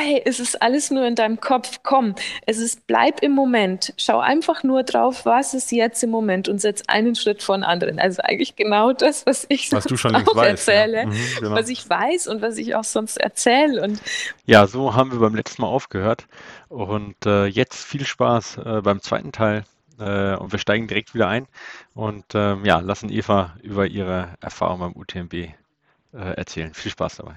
hey, es ist alles nur in deinem Kopf, komm, es ist, bleib im Moment, schau einfach nur drauf, was ist jetzt im Moment und setz einen Schritt vor den anderen. Also eigentlich genau das, was ich was du schon auch weißt, erzähle, ja. mhm, genau. was ich weiß und was ich auch sonst erzähle. Und ja, so haben wir beim letzten Mal aufgehört und äh, jetzt viel Spaß äh, beim zweiten Teil äh, und wir steigen direkt wieder ein und ähm, ja, lassen Eva über ihre Erfahrung beim UTMB äh, erzählen. Viel Spaß dabei.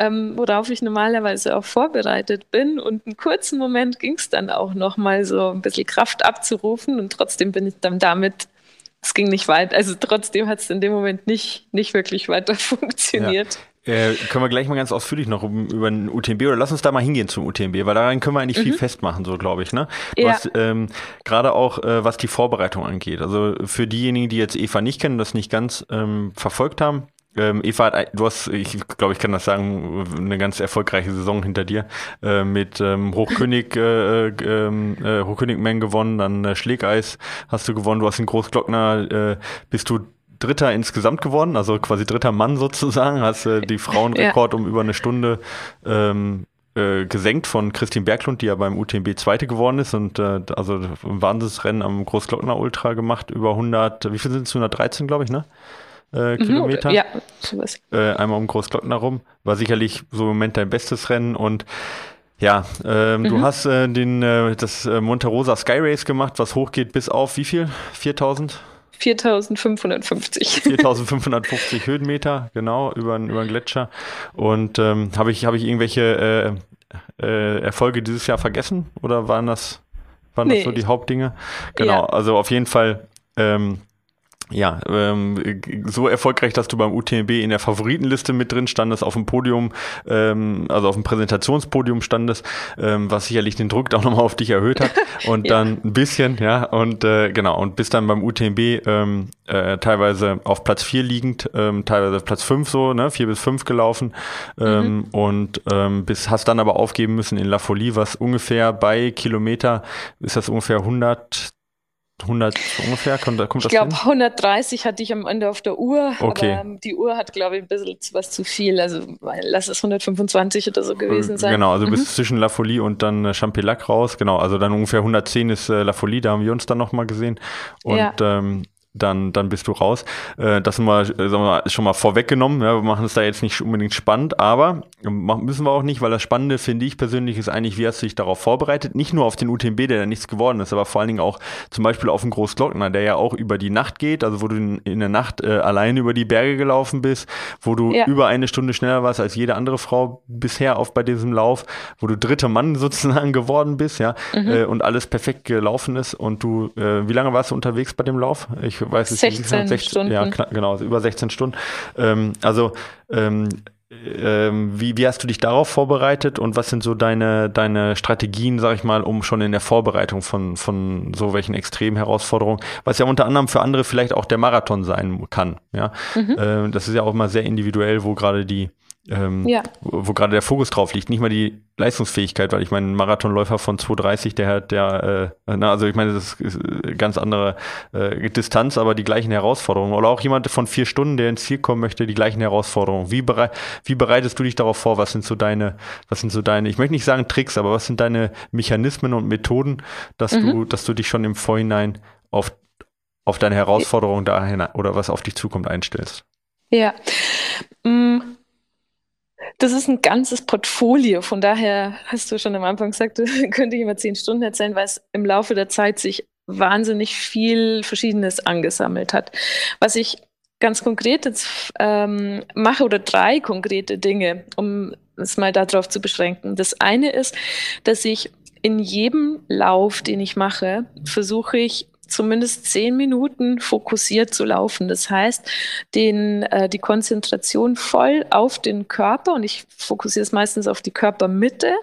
Ähm, worauf ich normalerweise auch vorbereitet bin. Und einen kurzen Moment ging es dann auch noch mal so ein bisschen Kraft abzurufen und trotzdem bin ich dann damit es ging nicht weit. Also trotzdem hat es in dem Moment nicht, nicht wirklich weiter funktioniert. Ja. Äh, können wir gleich mal ganz ausführlich noch über den UTMB oder lass uns da mal hingehen zum UTMB, weil daran können wir eigentlich mhm. viel festmachen, so glaube ich. Ne? Ja. ähm, gerade auch, äh, was die Vorbereitung angeht. Also für diejenigen, die jetzt Eva nicht kennen, das nicht ganz ähm, verfolgt haben, ähm, Eva, du hast, ich glaube, ich kann das sagen, eine ganz erfolgreiche Saison hinter dir. Äh, mit ähm, Hochkönig, äh, ähm, äh, Hochkönigman gewonnen, dann äh, Schlägeis hast du gewonnen, du hast den Großglockner, äh, bist du Dritter insgesamt geworden, also quasi dritter Mann sozusagen, hast äh, die Frauenrekord ja. um über eine Stunde ähm, äh, gesenkt von Christine Berglund, die ja beim UTMB Zweite geworden ist und äh, also ein Wahnsinnsrennen am Großglockner Ultra gemacht, über 100, wie viel sind es, 113 glaube ich, ne? Äh, mhm, Kilometer. Ja, sowas. Äh, einmal um Großglockner rum. War sicherlich so im Moment dein bestes Rennen und ja, ähm, mhm. du hast äh, den, äh, das äh, Monterosa Sky Race gemacht, was hochgeht bis auf wie viel? 4000? 4550. 4550 Höhenmeter, genau, über, über den Gletscher. Und ähm, habe ich, hab ich irgendwelche äh, äh, Erfolge dieses Jahr vergessen? Oder waren das, waren nee. das so die Hauptdinge? Genau, ja. also auf jeden Fall ähm, ja, ähm, so erfolgreich, dass du beim UTMB in der Favoritenliste mit drin standest, auf dem Podium, ähm, also auf dem Präsentationspodium standest, ähm, was sicherlich den Druck auch nochmal auf dich erhöht hat. Und ja. dann ein bisschen, ja, und äh, genau, und bist dann beim UTMB ähm, äh, teilweise auf Platz 4 liegend, ähm, teilweise Platz 5 so, ne, 4 bis 5 gelaufen ähm, mhm. und ähm, bis, hast dann aber aufgeben müssen in La Folie, was ungefähr bei Kilometer, ist das ungefähr 100 100 ungefähr? Kommt, kommt ich glaube, 130 hatte ich am Ende auf der Uhr. Okay. Aber die Uhr hat, glaube ich, ein bisschen was zu viel. Also lass es 125 oder so gewesen sein. Genau, also mhm. bis zwischen La Folie und dann äh, Champelac raus. Genau, also dann ungefähr 110 ist äh, La Folie, da haben wir uns dann nochmal gesehen. Und ja. ähm, dann, dann bist du raus. Äh, das mal, äh, sagen wir, schon mal vorweggenommen. Ja, wir machen es da jetzt nicht unbedingt spannend, aber müssen wir auch nicht, weil das Spannende, finde ich persönlich, ist eigentlich, wie hast du dich darauf vorbereitet? Nicht nur auf den UTMB, der da nichts geworden ist, aber vor allen Dingen auch zum Beispiel auf den Großglockner, der ja auch über die Nacht geht, also wo du in, der Nacht äh, allein über die Berge gelaufen bist, wo du ja. über eine Stunde schneller warst als jede andere Frau bisher auf bei diesem Lauf, wo du dritter Mann sozusagen geworden bist, ja, mhm. äh, und alles perfekt gelaufen ist und du, äh, wie lange warst du unterwegs bei dem Lauf? Ich ich weiß es 16 nicht. 16 Stunden. Ja, genau, über 16 Stunden. Ähm, also, ähm, ähm, wie, wie hast du dich darauf vorbereitet und was sind so deine, deine Strategien, sag ich mal, um schon in der Vorbereitung von, von so welchen extremen Herausforderungen, was ja unter anderem für andere vielleicht auch der Marathon sein kann, ja. Mhm. Ähm, das ist ja auch immer sehr individuell, wo gerade die, ähm, ja. wo, wo gerade der Fokus drauf liegt. Nicht mal die Leistungsfähigkeit, weil ich meine, ein Marathonläufer von 2,30, der hat der, äh, na, also ich meine, das ist ganz andere äh, Distanz, aber die gleichen Herausforderungen. Oder auch jemand von vier Stunden, der ins Ziel kommen möchte, die gleichen Herausforderungen. Wie, berei wie bereitest du dich darauf vor? Was sind so deine, was sind so deine, ich möchte nicht sagen Tricks, aber was sind deine Mechanismen und Methoden, dass mhm. du, dass du dich schon im Vorhinein auf, auf deine Herausforderungen dahin oder was auf dich zukommt einstellst? Ja. Mm das ist ein ganzes Portfolio. Von daher hast du schon am Anfang gesagt, könnte ich immer zehn Stunden erzählen, weil es im Laufe der Zeit sich wahnsinnig viel Verschiedenes angesammelt hat. Was ich ganz konkret jetzt ähm, mache oder drei konkrete Dinge, um es mal darauf zu beschränken. Das eine ist, dass ich in jedem Lauf, den ich mache, versuche ich zumindest zehn Minuten fokussiert zu laufen. Das heißt, den, äh, die Konzentration voll auf den Körper und ich fokussiere es meistens auf die Körpermitte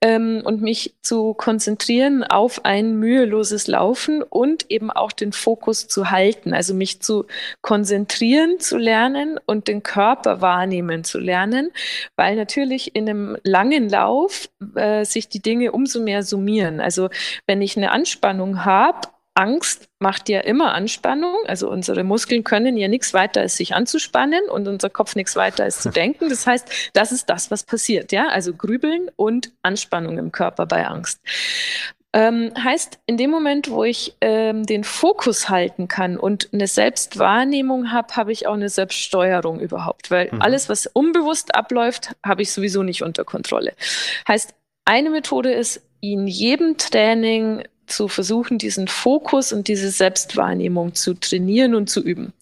ähm, und mich zu konzentrieren auf ein müheloses Laufen und eben auch den Fokus zu halten, also mich zu konzentrieren zu lernen und den Körper wahrnehmen zu lernen, weil natürlich in einem langen Lauf äh, sich die Dinge umso mehr summieren. Also wenn ich eine Anspannung habe, Angst macht ja immer Anspannung. Also unsere Muskeln können ja nichts weiter als sich anzuspannen und unser Kopf nichts weiter als zu denken. Das heißt, das ist das, was passiert. Ja, also Grübeln und Anspannung im Körper bei Angst. Ähm, heißt, in dem Moment, wo ich ähm, den Fokus halten kann und eine Selbstwahrnehmung habe, habe ich auch eine Selbststeuerung überhaupt. Weil mhm. alles, was unbewusst abläuft, habe ich sowieso nicht unter Kontrolle. Heißt, eine Methode ist, in jedem Training zu versuchen, diesen Fokus und diese Selbstwahrnehmung zu trainieren und zu üben.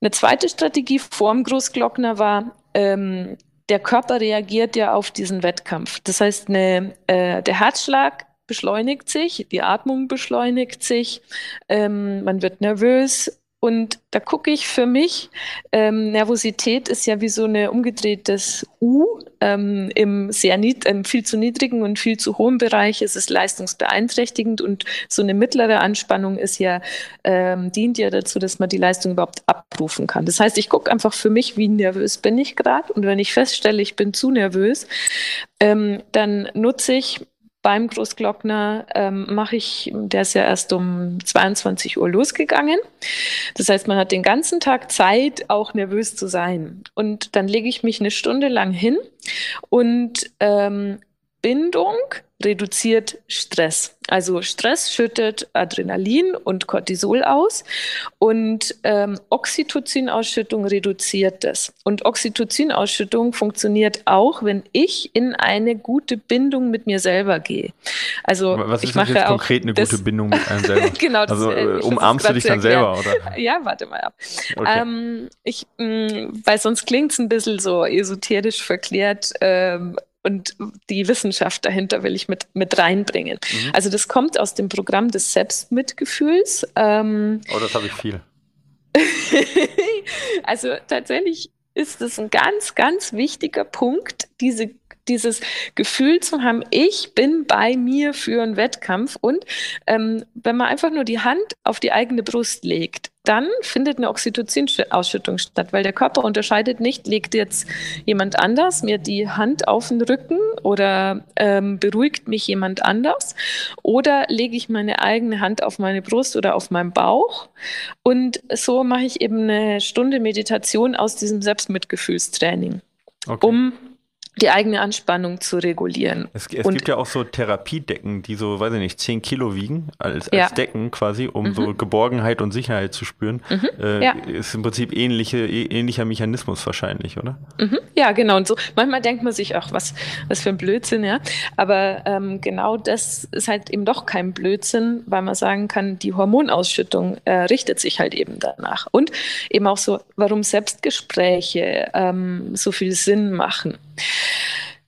Eine zweite Strategie vorm Großglockner war, ähm, der Körper reagiert ja auf diesen Wettkampf. Das heißt, eine, äh, der Herzschlag beschleunigt sich, die Atmung beschleunigt sich, ähm, man wird nervös, und da gucke ich für mich, ähm, Nervosität ist ja wie so ein umgedrehtes U ähm, im sehr im viel zu niedrigen und viel zu hohen Bereich. Es ist leistungsbeeinträchtigend und so eine mittlere Anspannung ist ja, ähm, dient ja dazu, dass man die Leistung überhaupt abrufen kann. Das heißt, ich gucke einfach für mich, wie nervös bin ich gerade und wenn ich feststelle, ich bin zu nervös, ähm, dann nutze ich beim Großglockner ähm, mache ich, der ist ja erst um 22 Uhr losgegangen. Das heißt, man hat den ganzen Tag Zeit, auch nervös zu sein. Und dann lege ich mich eine Stunde lang hin und ähm, Bindung reduziert Stress. Also Stress schüttet Adrenalin und Cortisol aus und ähm, Oxytocin-Ausschüttung reduziert das. Und Oxytocin-Ausschüttung funktioniert auch, wenn ich in eine gute Bindung mit mir selber gehe. Also Was ist ich mache jetzt konkret eine gute Bindung mit einem selber? genau, das, also äh, äh, umarmst du dich dann selber, oder? Ja, warte mal ab. Okay. Ähm, ich, mh, weil sonst klingt es ein bisschen so esoterisch verklärt. Ähm, und die Wissenschaft dahinter will ich mit, mit reinbringen. Mhm. Also das kommt aus dem Programm des Selbstmitgefühls. Ähm, oh, das habe ich viel. also tatsächlich ist es ein ganz, ganz wichtiger Punkt, diese dieses Gefühl zu haben, ich bin bei mir für einen Wettkampf. Und ähm, wenn man einfach nur die Hand auf die eigene Brust legt, dann findet eine Oxytocin-Ausschüttung statt, weil der Körper unterscheidet nicht, legt jetzt jemand anders mir die Hand auf den Rücken oder ähm, beruhigt mich jemand anders oder lege ich meine eigene Hand auf meine Brust oder auf meinen Bauch. Und so mache ich eben eine Stunde Meditation aus diesem Selbstmitgefühlstraining, okay. um die eigene Anspannung zu regulieren. Es, es gibt ja auch so Therapiedecken, die so, weiß ich nicht, 10 Kilo wiegen, als, ja. als Decken quasi, um mhm. so Geborgenheit und Sicherheit zu spüren. Mhm. Äh, ja. Ist im Prinzip ähnliche, ähnlicher Mechanismus wahrscheinlich, oder? Mhm. Ja, genau. Und so manchmal denkt man sich auch, was, was für ein Blödsinn, ja. Aber ähm, genau das ist halt eben doch kein Blödsinn, weil man sagen kann, die Hormonausschüttung äh, richtet sich halt eben danach. Und eben auch so, warum Selbstgespräche ähm, so viel Sinn machen.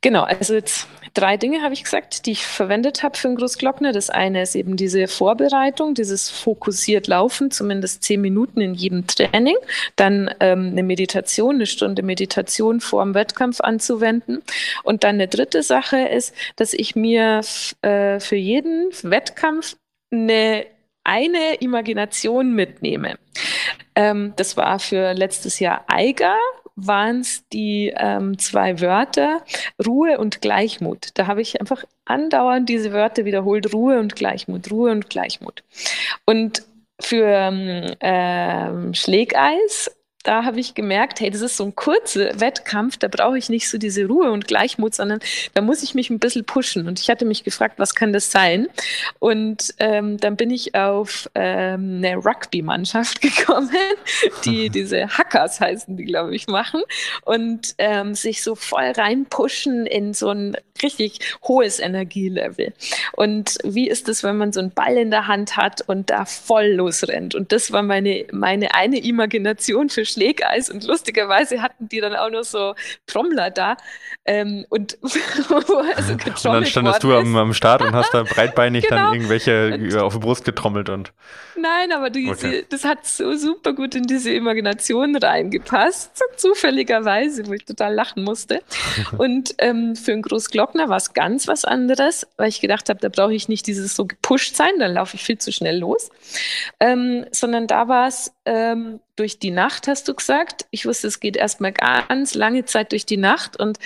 Genau, also jetzt drei Dinge habe ich gesagt, die ich verwendet habe für den Großglockner. Das eine ist eben diese Vorbereitung, dieses fokussiert Laufen, zumindest zehn Minuten in jedem Training. Dann ähm, eine Meditation, eine Stunde Meditation vor dem Wettkampf anzuwenden. Und dann eine dritte Sache ist, dass ich mir äh, für jeden Wettkampf eine eine Imagination mitnehme. Ähm, das war für letztes Jahr Eiger, waren es die ähm, zwei Wörter Ruhe und Gleichmut. Da habe ich einfach andauernd diese Wörter wiederholt, Ruhe und Gleichmut, Ruhe und Gleichmut. Und für ähm, Schlägeis da habe ich gemerkt, hey, das ist so ein kurzer Wettkampf, da brauche ich nicht so diese Ruhe und Gleichmut, sondern da muss ich mich ein bisschen pushen. Und ich hatte mich gefragt, was kann das sein? Und ähm, dann bin ich auf ähm, eine Rugby-Mannschaft gekommen, die diese Hackers heißen, die, glaube ich, machen und ähm, sich so voll reinpushen in so ein richtig hohes Energielevel. Und wie ist es, wenn man so einen Ball in der Hand hat und da voll losrennt? Und das war meine, meine eine Imagination für Schlägeis und lustigerweise hatten die dann auch noch so Trommler da ähm, und also und dann standest du am, am, Start und hast da breitbeinig genau. dann irgendwelche und, auf die Brust getrommelt und nein, aber die, okay. das hat so super gut in diese Imagination reingepasst, so zufälligerweise, wo ich total lachen musste und ähm, für einen Großglockner war es ganz was anderes, weil ich gedacht habe, da brauche ich nicht dieses so gepusht sein, dann laufe ich viel zu schnell los, ähm, sondern da war es ähm, durch die Nacht, hast du gesagt. Ich wusste, es geht erstmal ganz lange Zeit durch die Nacht und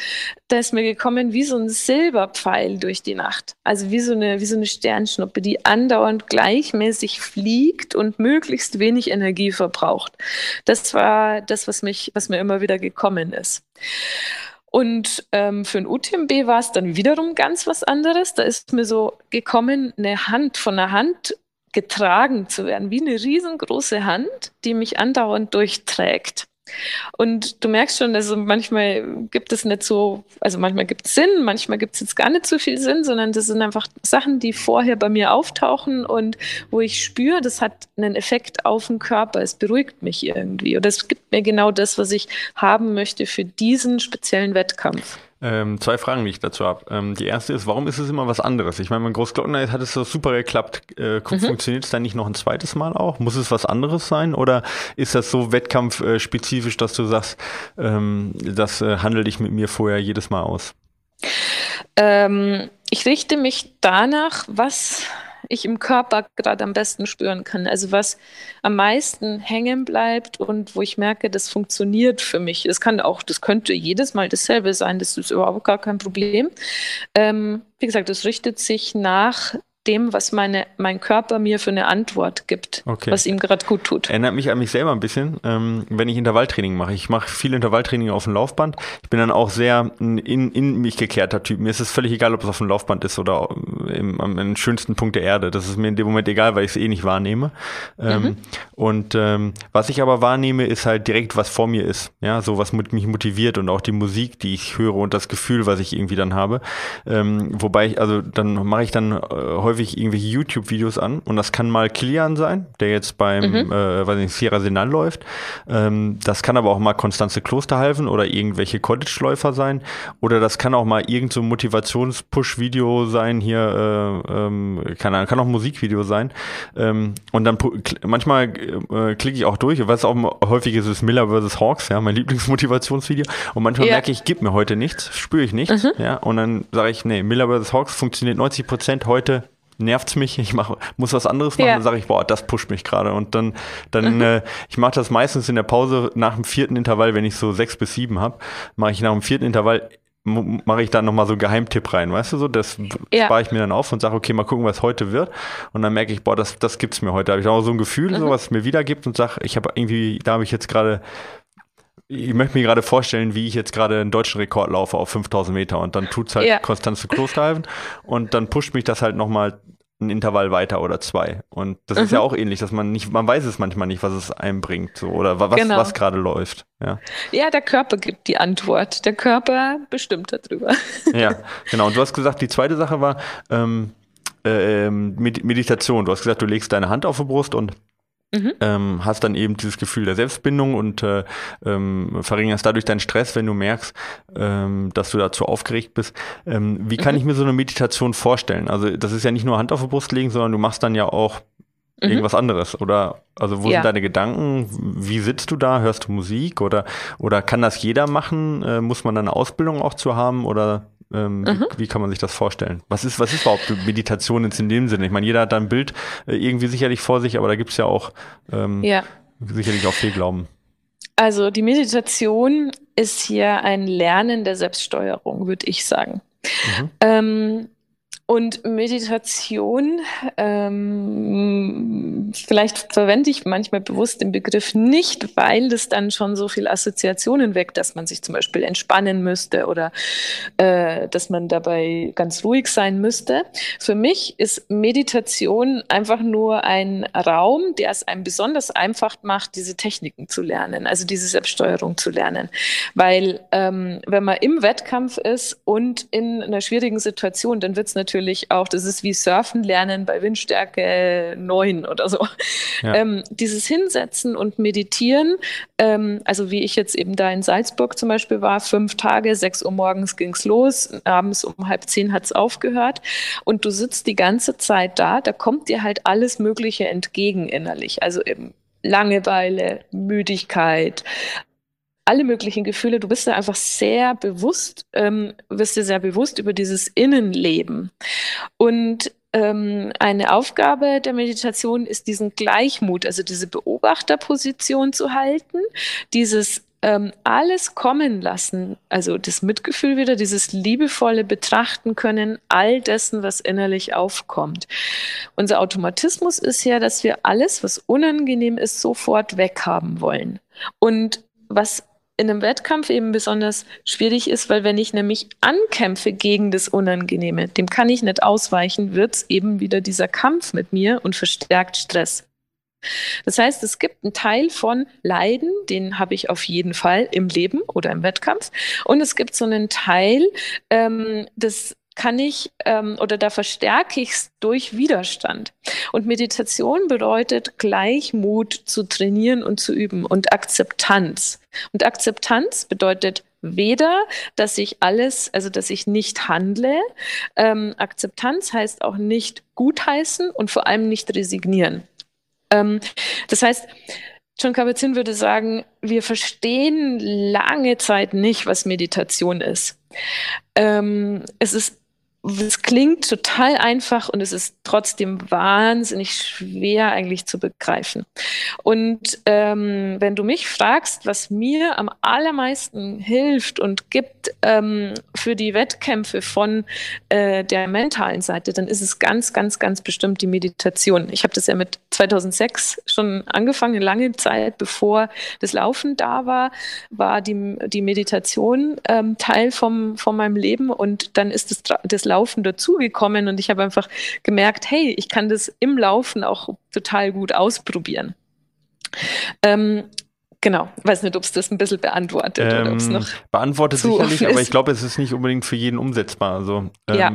da ist mir gekommen wie so ein Silberpfeil durch die Nacht. Also wie so eine, wie so eine Sternschnuppe, die andauernd gleichmäßig fliegt und möglichst wenig Energie verbraucht. Das war das, was mich, was mir immer wieder gekommen ist. Und ähm, für ein UTMB war es dann wiederum ganz was anderes. Da ist mir so gekommen, eine Hand von einer Hand getragen zu werden, wie eine riesengroße Hand, die mich andauernd durchträgt. Und du merkst schon, also manchmal gibt es nicht so, also manchmal gibt es Sinn, manchmal gibt es jetzt gar nicht so viel Sinn, sondern das sind einfach Sachen, die vorher bei mir auftauchen und wo ich spüre, das hat einen Effekt auf den Körper, es beruhigt mich irgendwie oder es gibt mir genau das, was ich haben möchte für diesen speziellen Wettkampf. Ähm, zwei Fragen, die ich dazu habe. Ähm, die erste ist, warum ist es immer was anderes? Ich meine, beim Großglockner hat es so super geklappt. Äh, mhm. Funktioniert es dann nicht noch ein zweites Mal auch? Muss es was anderes sein? Oder ist das so wettkampfspezifisch, dass du sagst, ähm, das äh, handel dich mit mir vorher jedes Mal aus? Ähm, ich richte mich danach, was ich im Körper gerade am besten spüren kann. Also was am meisten hängen bleibt und wo ich merke, das funktioniert für mich. Das kann auch, das könnte jedes Mal dasselbe sein, das ist überhaupt gar kein Problem. Ähm, wie gesagt, das richtet sich nach dem, was meine, mein Körper mir für eine Antwort gibt, okay. was ihm gerade gut tut. Erinnert mich an mich selber ein bisschen, ähm, wenn ich Intervalltraining mache. Ich mache viel Intervalltraining auf dem Laufband. Ich bin dann auch sehr in, in mich gekehrter Typ. Mir ist es völlig egal, ob es auf dem Laufband ist oder im, am, am schönsten Punkt der Erde. Das ist mir in dem Moment egal, weil ich es eh nicht wahrnehme. Ähm, mhm. Und ähm, was ich aber wahrnehme, ist halt direkt, was vor mir ist. Ja, so was mich motiviert und auch die Musik, die ich höre und das Gefühl, was ich irgendwie dann habe. Ähm, wobei ich, also dann mache ich dann äh, häufig irgendwelche YouTube-Videos an und das kann mal Kilian sein, der jetzt beim, mhm. äh, weiß nicht, Sierra Senal läuft. Ähm, das kann aber auch mal Konstanze Klosterhalfen oder irgendwelche Cottage-Läufer sein. Oder das kann auch mal irgend so ein Motivations-Push-Video sein, hier, äh, ähm, kann, kann auch ein Musikvideo sein. Ähm, und dann manchmal äh, klicke ich auch durch, was auch häufig ist, ist Miller vs. Hawks, ja, mein Lieblingsmotivationsvideo. Und manchmal ja. merke ich, gib mir heute nichts, spüre ich nichts, mhm. ja. Und dann sage ich, nee, Miller vs. Hawks funktioniert 90 Prozent heute nervt's mich, ich mach, muss was anderes machen, ja. dann sage ich, boah, das pusht mich gerade. Und dann, dann mhm. äh, ich mache das meistens in der Pause nach dem vierten Intervall, wenn ich so sechs bis sieben habe, mache ich nach dem vierten Intervall mache ich dann nochmal so einen Geheimtipp rein, weißt du so? Das ja. spare ich mir dann auf und sage, okay, mal gucken, was heute wird. Und dann merke ich, boah, das, das gibt's mir heute. Da habe ich auch so ein Gefühl, mhm. so was es mir wiedergibt und sage, ich habe irgendwie, da habe ich jetzt gerade ich möchte mir gerade vorstellen, wie ich jetzt gerade einen deutschen Rekord laufe auf 5000 Meter und dann tut's halt ja. Konstanze Klosterhalfen und dann pusht mich das halt nochmal ein Intervall weiter oder zwei. Und das mhm. ist ja mhm. auch ähnlich, dass man nicht, man weiß es manchmal nicht, was es einbringt, so, oder was, genau. was gerade läuft. Ja. ja, der Körper gibt die Antwort. Der Körper bestimmt darüber. Ja, genau. Und du hast gesagt, die zweite Sache war ähm, äh, ähm, Meditation. Du hast gesagt, du legst deine Hand auf die Brust und Mhm. Ähm, hast dann eben dieses Gefühl der Selbstbindung und äh, ähm, verringerst dadurch deinen Stress, wenn du merkst, ähm, dass du dazu aufgeregt bist. Ähm, wie kann mhm. ich mir so eine Meditation vorstellen? Also das ist ja nicht nur Hand auf die Brust legen, sondern du machst dann ja auch mhm. irgendwas anderes. Oder also wo ja. sind deine Gedanken? Wie sitzt du da? Hörst du Musik? Oder, oder kann das jeder machen? Äh, muss man dann eine Ausbildung auch zu haben? Oder ähm, mhm. wie, wie, kann man sich das vorstellen? Was ist, was ist überhaupt Meditation jetzt in dem Sinne? Ich meine, jeder hat da ein Bild äh, irgendwie sicherlich vor sich, aber da gibt es ja auch ähm, ja. sicherlich auch Fehlglauben. Also die Meditation ist hier ein Lernen der Selbststeuerung, würde ich sagen. Mhm. Ähm, und Meditation, ähm, vielleicht verwende ich manchmal bewusst den Begriff nicht, weil das dann schon so viel Assoziationen weckt, dass man sich zum Beispiel entspannen müsste oder äh, dass man dabei ganz ruhig sein müsste. Für mich ist Meditation einfach nur ein Raum, der es einem besonders einfach macht, diese Techniken zu lernen, also diese Selbststeuerung zu lernen. Weil ähm, wenn man im Wettkampf ist und in einer schwierigen Situation, dann wird es natürlich natürlich auch, das ist wie Surfen lernen bei Windstärke 9 oder so. Ja. Ähm, dieses Hinsetzen und Meditieren, ähm, also wie ich jetzt eben da in Salzburg zum Beispiel war, fünf Tage, sechs Uhr morgens ging es los, abends um halb zehn hat es aufgehört und du sitzt die ganze Zeit da, da kommt dir halt alles Mögliche entgegen innerlich. Also eben Langeweile, Müdigkeit, alle möglichen Gefühle. Du bist da einfach sehr bewusst, ähm, wirst dir sehr bewusst über dieses Innenleben. Und ähm, eine Aufgabe der Meditation ist, diesen Gleichmut, also diese Beobachterposition zu halten, dieses ähm, alles kommen lassen, also das Mitgefühl wieder, dieses liebevolle Betrachten können, all dessen, was innerlich aufkommt. Unser Automatismus ist ja, dass wir alles, was unangenehm ist, sofort weghaben wollen. Und was in einem Wettkampf eben besonders schwierig ist, weil wenn ich nämlich ankämpfe gegen das Unangenehme, dem kann ich nicht ausweichen, wird es eben wieder dieser Kampf mit mir und verstärkt Stress. Das heißt, es gibt einen Teil von Leiden, den habe ich auf jeden Fall im Leben oder im Wettkampf. Und es gibt so einen Teil, ähm, das kann ich ähm, oder da verstärke ich es durch Widerstand. Und Meditation bedeutet Gleichmut zu trainieren und zu üben und Akzeptanz. Und Akzeptanz bedeutet weder, dass ich alles, also dass ich nicht handle. Ähm, Akzeptanz heißt auch nicht gutheißen und vor allem nicht resignieren. Ähm, das heißt, John Kabat-Zinn würde sagen, wir verstehen lange Zeit nicht, was Meditation ist. Ähm, es ist es klingt total einfach und es ist trotzdem wahnsinnig schwer eigentlich zu begreifen. Und ähm, wenn du mich fragst, was mir am allermeisten hilft und gibt ähm, für die Wettkämpfe von äh, der mentalen Seite, dann ist es ganz, ganz, ganz bestimmt die Meditation. Ich habe das ja mit 2006 schon angefangen, lange Zeit bevor das Laufen da war, war die, die Meditation ähm, Teil vom, von meinem Leben und dann ist das, das Laufen dazugekommen und ich habe einfach gemerkt, hey, ich kann das im Laufen auch total gut ausprobieren. Ähm, Genau, weiß nicht, ob es das ein bisschen beantwortet ähm, oder ob es noch. Beantwortet sicherlich, aber ich glaube, es ist nicht unbedingt für jeden umsetzbar. Also, ähm, ja.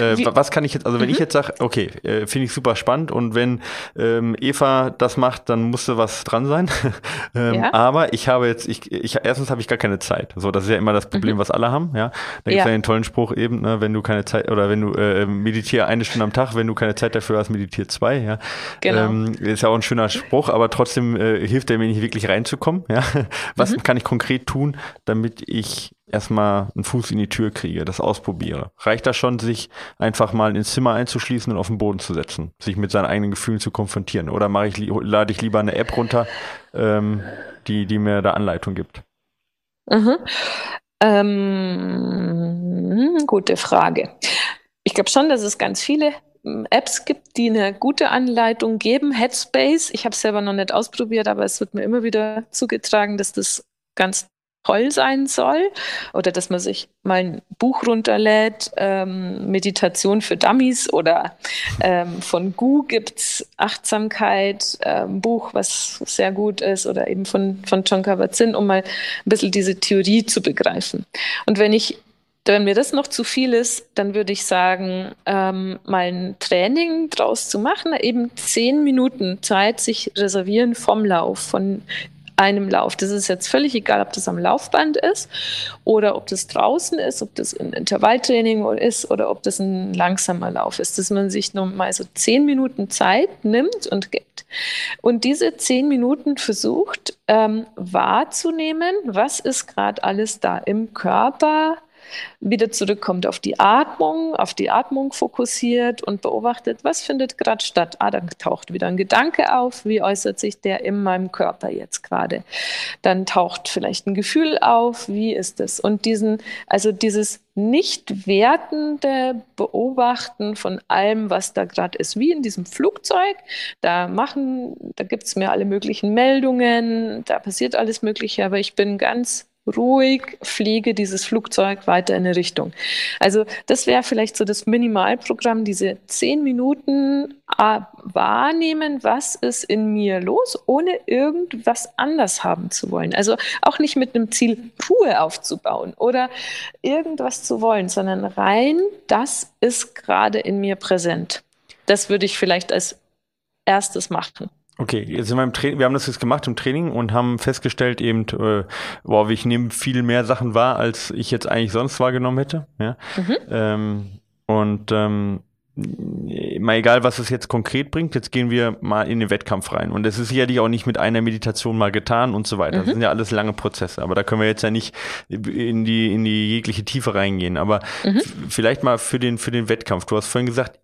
äh, was kann ich jetzt, also wenn mhm. ich jetzt sage, okay, äh, finde ich super spannend und wenn ähm, Eva das macht, dann musste was dran sein. ähm, ja. Aber ich habe jetzt, ich, ich erstens habe ich gar keine Zeit. So, das ist ja immer das Problem, mhm. was alle haben. Ja, da gibt es ja. den tollen Spruch eben, ne, wenn du keine Zeit oder wenn du äh, meditiere eine Stunde am Tag, wenn du keine Zeit dafür hast, meditiere zwei. Ja, genau. Ähm, ist ja auch ein schöner Spruch, aber trotzdem äh, hilft der mir nicht wirklich reinzukommen kommen? Ja? Was mhm. kann ich konkret tun, damit ich erstmal einen Fuß in die Tür kriege, das ausprobiere? Reicht das schon, sich einfach mal ins Zimmer einzuschließen und auf den Boden zu setzen, sich mit seinen eigenen Gefühlen zu konfrontieren? Oder mache ich, lade ich lieber eine App runter, ähm, die, die mir da Anleitung gibt? Mhm. Ähm, gute Frage. Ich glaube schon, dass es ganz viele Apps gibt, die eine gute Anleitung geben. Headspace, ich habe es selber noch nicht ausprobiert, aber es wird mir immer wieder zugetragen, dass das ganz toll sein soll oder dass man sich mal ein Buch runterlädt, ähm, Meditation für Dummies oder ähm, von Gu gibt es Achtsamkeit, ähm, Buch, was sehr gut ist oder eben von, von John Kabat-Zinn, um mal ein bisschen diese Theorie zu begreifen. Und wenn ich wenn mir das noch zu viel ist, dann würde ich sagen, ähm, mal ein Training draus zu machen, eben zehn Minuten Zeit sich reservieren vom Lauf, von einem Lauf. Das ist jetzt völlig egal, ob das am Laufband ist oder ob das draußen ist, ob das ein Intervalltraining ist oder ob das ein langsamer Lauf ist, dass man sich nur mal so zehn Minuten Zeit nimmt und gibt und diese zehn Minuten versucht ähm, wahrzunehmen, was ist gerade alles da im Körper, wieder zurückkommt auf die Atmung, auf die Atmung fokussiert und beobachtet, was findet gerade statt. Ah, dann taucht wieder ein Gedanke auf, wie äußert sich der in meinem Körper jetzt gerade. Dann taucht vielleicht ein Gefühl auf, wie ist es? Und diesen, also dieses nicht wertende Beobachten von allem, was da gerade ist, wie in diesem Flugzeug. Da machen, da gibt es mir alle möglichen Meldungen, da passiert alles Mögliche, aber ich bin ganz ruhig fliege dieses Flugzeug weiter in eine Richtung. Also das wäre vielleicht so das Minimalprogramm, diese zehn Minuten äh, wahrnehmen, was ist in mir los, ohne irgendwas anders haben zu wollen. Also auch nicht mit einem Ziel, Ruhe aufzubauen oder irgendwas zu wollen, sondern rein, das ist gerade in mir präsent. Das würde ich vielleicht als erstes machen. Okay, jetzt sind wir im Training, wir haben das jetzt gemacht im Training und haben festgestellt eben, äh, wow, ich nehme viel mehr Sachen wahr, als ich jetzt eigentlich sonst wahrgenommen hätte. Ja? Mhm. Ähm, und ähm, mal egal, was es jetzt konkret bringt, jetzt gehen wir mal in den Wettkampf rein. Und das ist sicherlich auch nicht mit einer Meditation mal getan und so weiter. Mhm. Das sind ja alles lange Prozesse. Aber da können wir jetzt ja nicht in die, in die jegliche Tiefe reingehen. Aber mhm. vielleicht mal für den, für den Wettkampf. Du hast vorhin gesagt,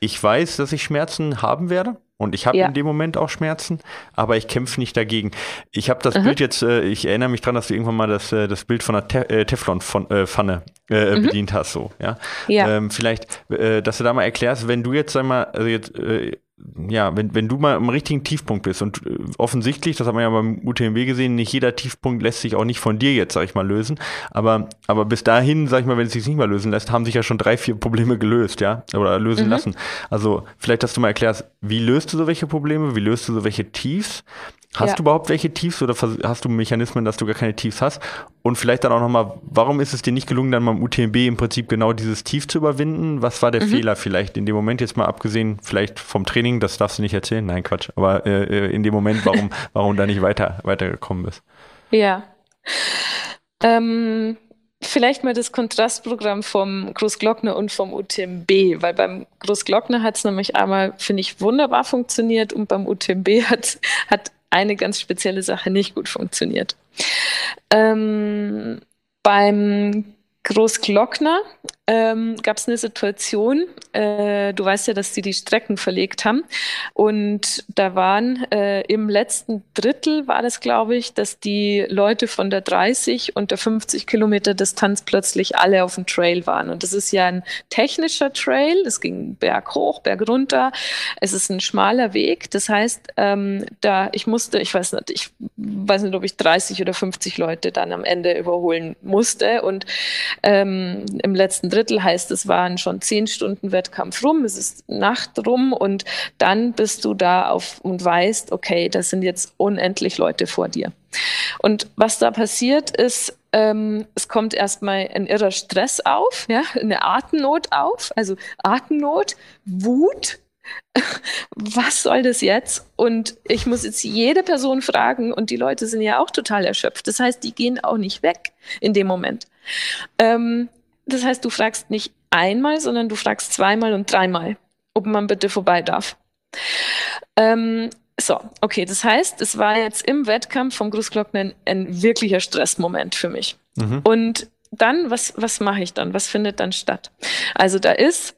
ich weiß, dass ich Schmerzen haben werde. Und ich habe ja. in dem Moment auch Schmerzen, aber ich kämpfe nicht dagegen. Ich habe das mhm. Bild jetzt, äh, ich erinnere mich dran, dass du irgendwann mal das, äh, das Bild von einer Te äh, Teflon-Pfanne äh, mhm. bedient hast, so, ja. ja. Ähm, vielleicht, äh, dass du da mal erklärst, wenn du jetzt, sag mal, also jetzt, äh, ja, wenn, wenn du mal im richtigen Tiefpunkt bist und äh, offensichtlich, das hat man ja beim UTMB gesehen, nicht jeder Tiefpunkt lässt sich auch nicht von dir jetzt, sag ich mal, lösen. Aber, aber bis dahin, sag ich mal, wenn es sich nicht mal lösen lässt, haben sich ja schon drei, vier Probleme gelöst, ja, oder lösen mhm. lassen. Also vielleicht, dass du mal erklärst, wie löst du so welche Probleme, wie löst du so welche Tiefs Hast ja. du überhaupt welche Tiefs oder hast du Mechanismen, dass du gar keine Tiefs hast? Und vielleicht dann auch nochmal, warum ist es dir nicht gelungen, dann beim UTMB im Prinzip genau dieses Tief zu überwinden? Was war der mhm. Fehler vielleicht in dem Moment, jetzt mal abgesehen vielleicht vom Training, das darfst du nicht erzählen, nein Quatsch, aber äh, äh in dem Moment, warum, warum da nicht weiter, weitergekommen bist? Ja. Ähm, vielleicht mal das Kontrastprogramm vom Großglockner und vom UTMB, weil beim Großglockner hat es nämlich einmal, finde ich, wunderbar funktioniert und beim UTMB hat, hat eine ganz spezielle Sache nicht gut funktioniert. Ähm, beim Großglockner ähm, gab es eine Situation, äh, du weißt ja, dass sie die Strecken verlegt haben. Und da waren äh, im letzten Drittel war das, glaube ich, dass die Leute von der 30 und der 50 Kilometer Distanz plötzlich alle auf dem Trail waren. Und das ist ja ein technischer Trail, es ging Berg hoch, Berg runter, es ist ein schmaler Weg, das heißt, ähm, da ich musste, ich weiß nicht, ich weiß nicht, ob ich 30 oder 50 Leute dann am Ende überholen musste. Und ähm, im letzten Drittel heißt, es waren schon zehn Stunden Wettkampf rum, es ist Nacht rum und dann bist du da auf und weißt, okay, das sind jetzt unendlich Leute vor dir. Und was da passiert ist, ähm, es kommt erstmal ein irrer Stress auf, ja, eine Atemnot auf, also Atemnot, Wut, was soll das jetzt? Und ich muss jetzt jede Person fragen und die Leute sind ja auch total erschöpft. Das heißt, die gehen auch nicht weg in dem Moment. Ähm, das heißt, du fragst nicht einmal, sondern du fragst zweimal und dreimal, ob man bitte vorbei darf. Ähm, so, okay, das heißt, es war jetzt im Wettkampf vom Großglockner ein, ein wirklicher Stressmoment für mich. Mhm. Und dann, was, was mache ich dann? Was findet dann statt? Also da ist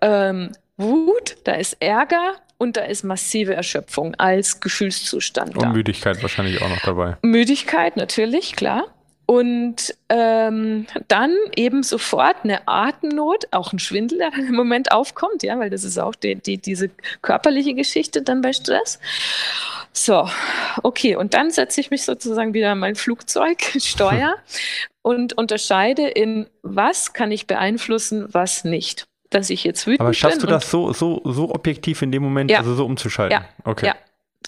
ähm, Wut, da ist Ärger und da ist massive Erschöpfung als Gefühlszustand. Und da. Müdigkeit wahrscheinlich auch noch dabei. Müdigkeit, natürlich, klar. Und ähm, dann eben sofort eine Atemnot, auch ein Schwindel, der dann im Moment aufkommt, ja, weil das ist auch die, die, diese körperliche Geschichte dann bei Stress. So, okay, und dann setze ich mich sozusagen wieder in mein Flugzeug, Steuer und unterscheide in, was kann ich beeinflussen, was nicht. Dass ich jetzt wütend bin. Aber schaffst du das so, so, so objektiv in dem Moment, ja. also so umzuschalten? Ja, okay. Ja,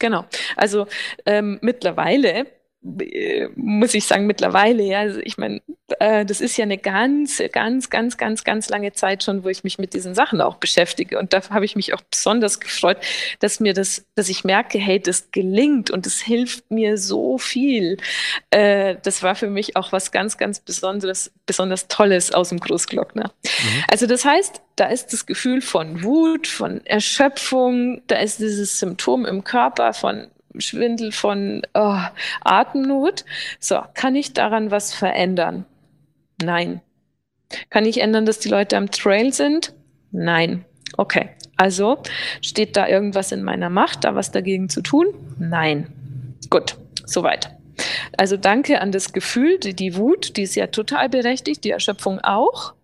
genau. Also ähm, mittlerweile muss ich sagen, mittlerweile, ja, also ich meine, äh, das ist ja eine ganz, ganz, ganz, ganz, ganz lange Zeit schon, wo ich mich mit diesen Sachen auch beschäftige. Und da habe ich mich auch besonders gefreut, dass mir das, dass ich merke, hey, das gelingt und es hilft mir so viel. Äh, das war für mich auch was ganz, ganz Besonderes, besonders Tolles aus dem Großglockner. Mhm. Also das heißt, da ist das Gefühl von Wut, von Erschöpfung, da ist dieses Symptom im Körper von Schwindel, von oh, Atemnot. So, kann ich daran was verändern? Nein. Kann ich ändern, dass die Leute am Trail sind? Nein. Okay. Also steht da irgendwas in meiner Macht, da was dagegen zu tun? Nein. Gut, soweit. Also danke an das Gefühl, die, die Wut, die ist ja total berechtigt, die Erschöpfung auch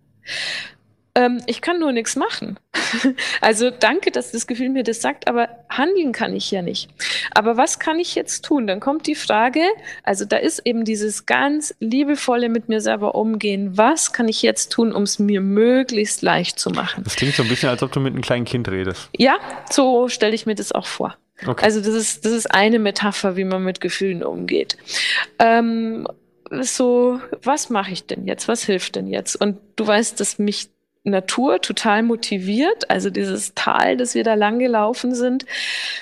ähm, ich kann nur nichts machen. also danke, dass das Gefühl mir das sagt, aber handeln kann ich ja nicht. Aber was kann ich jetzt tun? Dann kommt die Frage, also da ist eben dieses ganz liebevolle mit mir selber umgehen. Was kann ich jetzt tun, um es mir möglichst leicht zu machen? Das klingt so ein bisschen, als ob du mit einem kleinen Kind redest. Ja, so stelle ich mir das auch vor. Okay. Also das ist, das ist eine Metapher, wie man mit Gefühlen umgeht. Ähm, so, was mache ich denn jetzt? Was hilft denn jetzt? Und du weißt, dass mich Natur total motiviert. Also dieses Tal, das wir da lang gelaufen sind,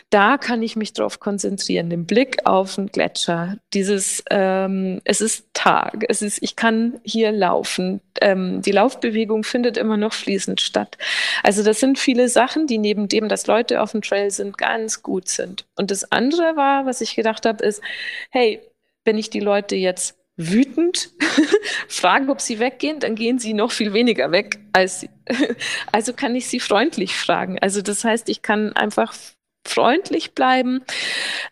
da kann ich mich drauf konzentrieren. Den Blick auf den Gletscher. Dieses, ähm, es ist Tag. Es ist, ich kann hier laufen. Ähm, die Laufbewegung findet immer noch fließend statt. Also das sind viele Sachen, die neben dem, dass Leute auf dem Trail sind, ganz gut sind. Und das andere war, was ich gedacht habe, ist, hey, wenn ich die Leute jetzt wütend fragen, ob sie weggehen, dann gehen sie noch viel weniger weg als sie. Also kann ich sie freundlich fragen. Also das heißt, ich kann einfach freundlich bleiben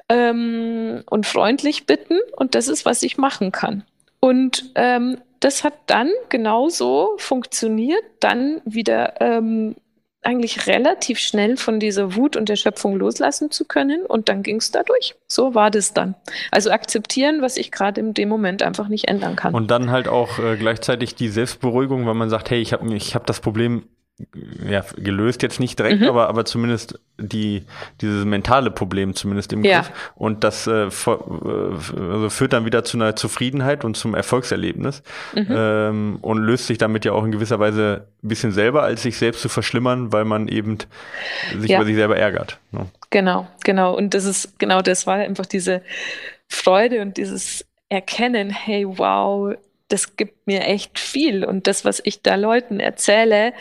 ähm, und freundlich bitten und das ist, was ich machen kann. Und ähm, das hat dann genauso funktioniert, dann wieder ähm, eigentlich relativ schnell von dieser Wut und der Schöpfung loslassen zu können und dann ging es dadurch. So war das dann. Also akzeptieren, was ich gerade in dem Moment einfach nicht ändern kann. Und dann halt auch äh, gleichzeitig die Selbstberuhigung, weil man sagt, hey, ich habe ich hab das Problem ja, gelöst jetzt nicht direkt, mhm. aber, aber zumindest die, dieses mentale Problem zumindest im ja. Griff. Und das äh, also führt dann wieder zu einer Zufriedenheit und zum Erfolgserlebnis mhm. ähm, und löst sich damit ja auch in gewisser Weise ein bisschen selber, als sich selbst zu verschlimmern, weil man eben sich ja. über sich selber ärgert. Ne? Genau, genau. Und das ist, genau das war einfach diese Freude und dieses Erkennen, hey, wow, das gibt mir echt viel. Und das, was ich da Leuten erzähle,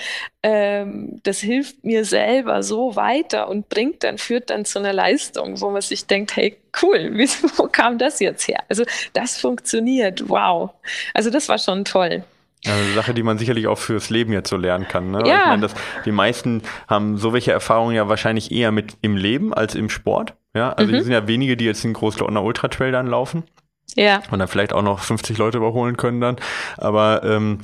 ähm, das hilft mir selber so weiter und bringt dann, führt dann zu einer Leistung, wo man sich denkt, hey, cool, wo kam das jetzt her? Also das funktioniert, wow. Also das war schon toll. Also eine Sache, die man sicherlich auch fürs Leben jetzt so lernen kann. Ne? Ja. Ich meine, dass die meisten haben so welche Erfahrungen ja wahrscheinlich eher mit im Leben als im Sport. Ja, also mhm. die sind ja wenige, die jetzt den Großleutner Ultra Trail dann laufen. Ja. Und dann vielleicht auch noch 50 Leute überholen können dann. Aber ähm,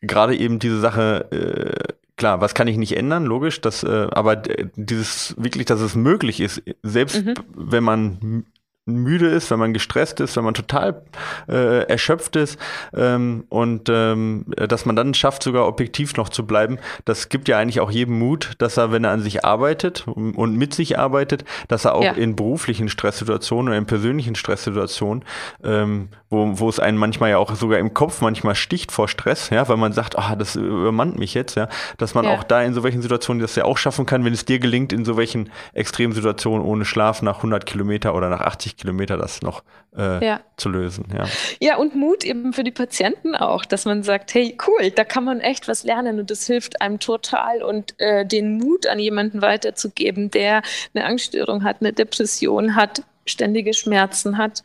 gerade eben diese Sache, äh, klar, was kann ich nicht ändern, logisch, dass, äh, aber dieses wirklich, dass es möglich ist, selbst mhm. wenn man müde ist, wenn man gestresst ist, wenn man total äh, erschöpft ist ähm, und ähm, dass man dann schafft, sogar objektiv noch zu bleiben, das gibt ja eigentlich auch jedem Mut, dass er, wenn er an sich arbeitet und mit sich arbeitet, dass er auch ja. in beruflichen Stresssituationen oder in persönlichen Stresssituationen, ähm, wo, wo es einen manchmal ja auch sogar im Kopf manchmal sticht vor Stress, ja, weil man sagt, ah, das übermannt mich jetzt, ja, dass man ja. auch da in so welchen Situationen das ja auch schaffen kann, wenn es dir gelingt, in so welchen Extremsituationen ohne Schlaf nach 100 Kilometer oder nach 80 Kilometer das noch äh, ja. zu lösen. Ja. ja, und Mut eben für die Patienten auch, dass man sagt, hey, cool, da kann man echt was lernen und das hilft einem total und äh, den Mut an jemanden weiterzugeben, der eine Angststörung hat, eine Depression hat, ständige Schmerzen hat.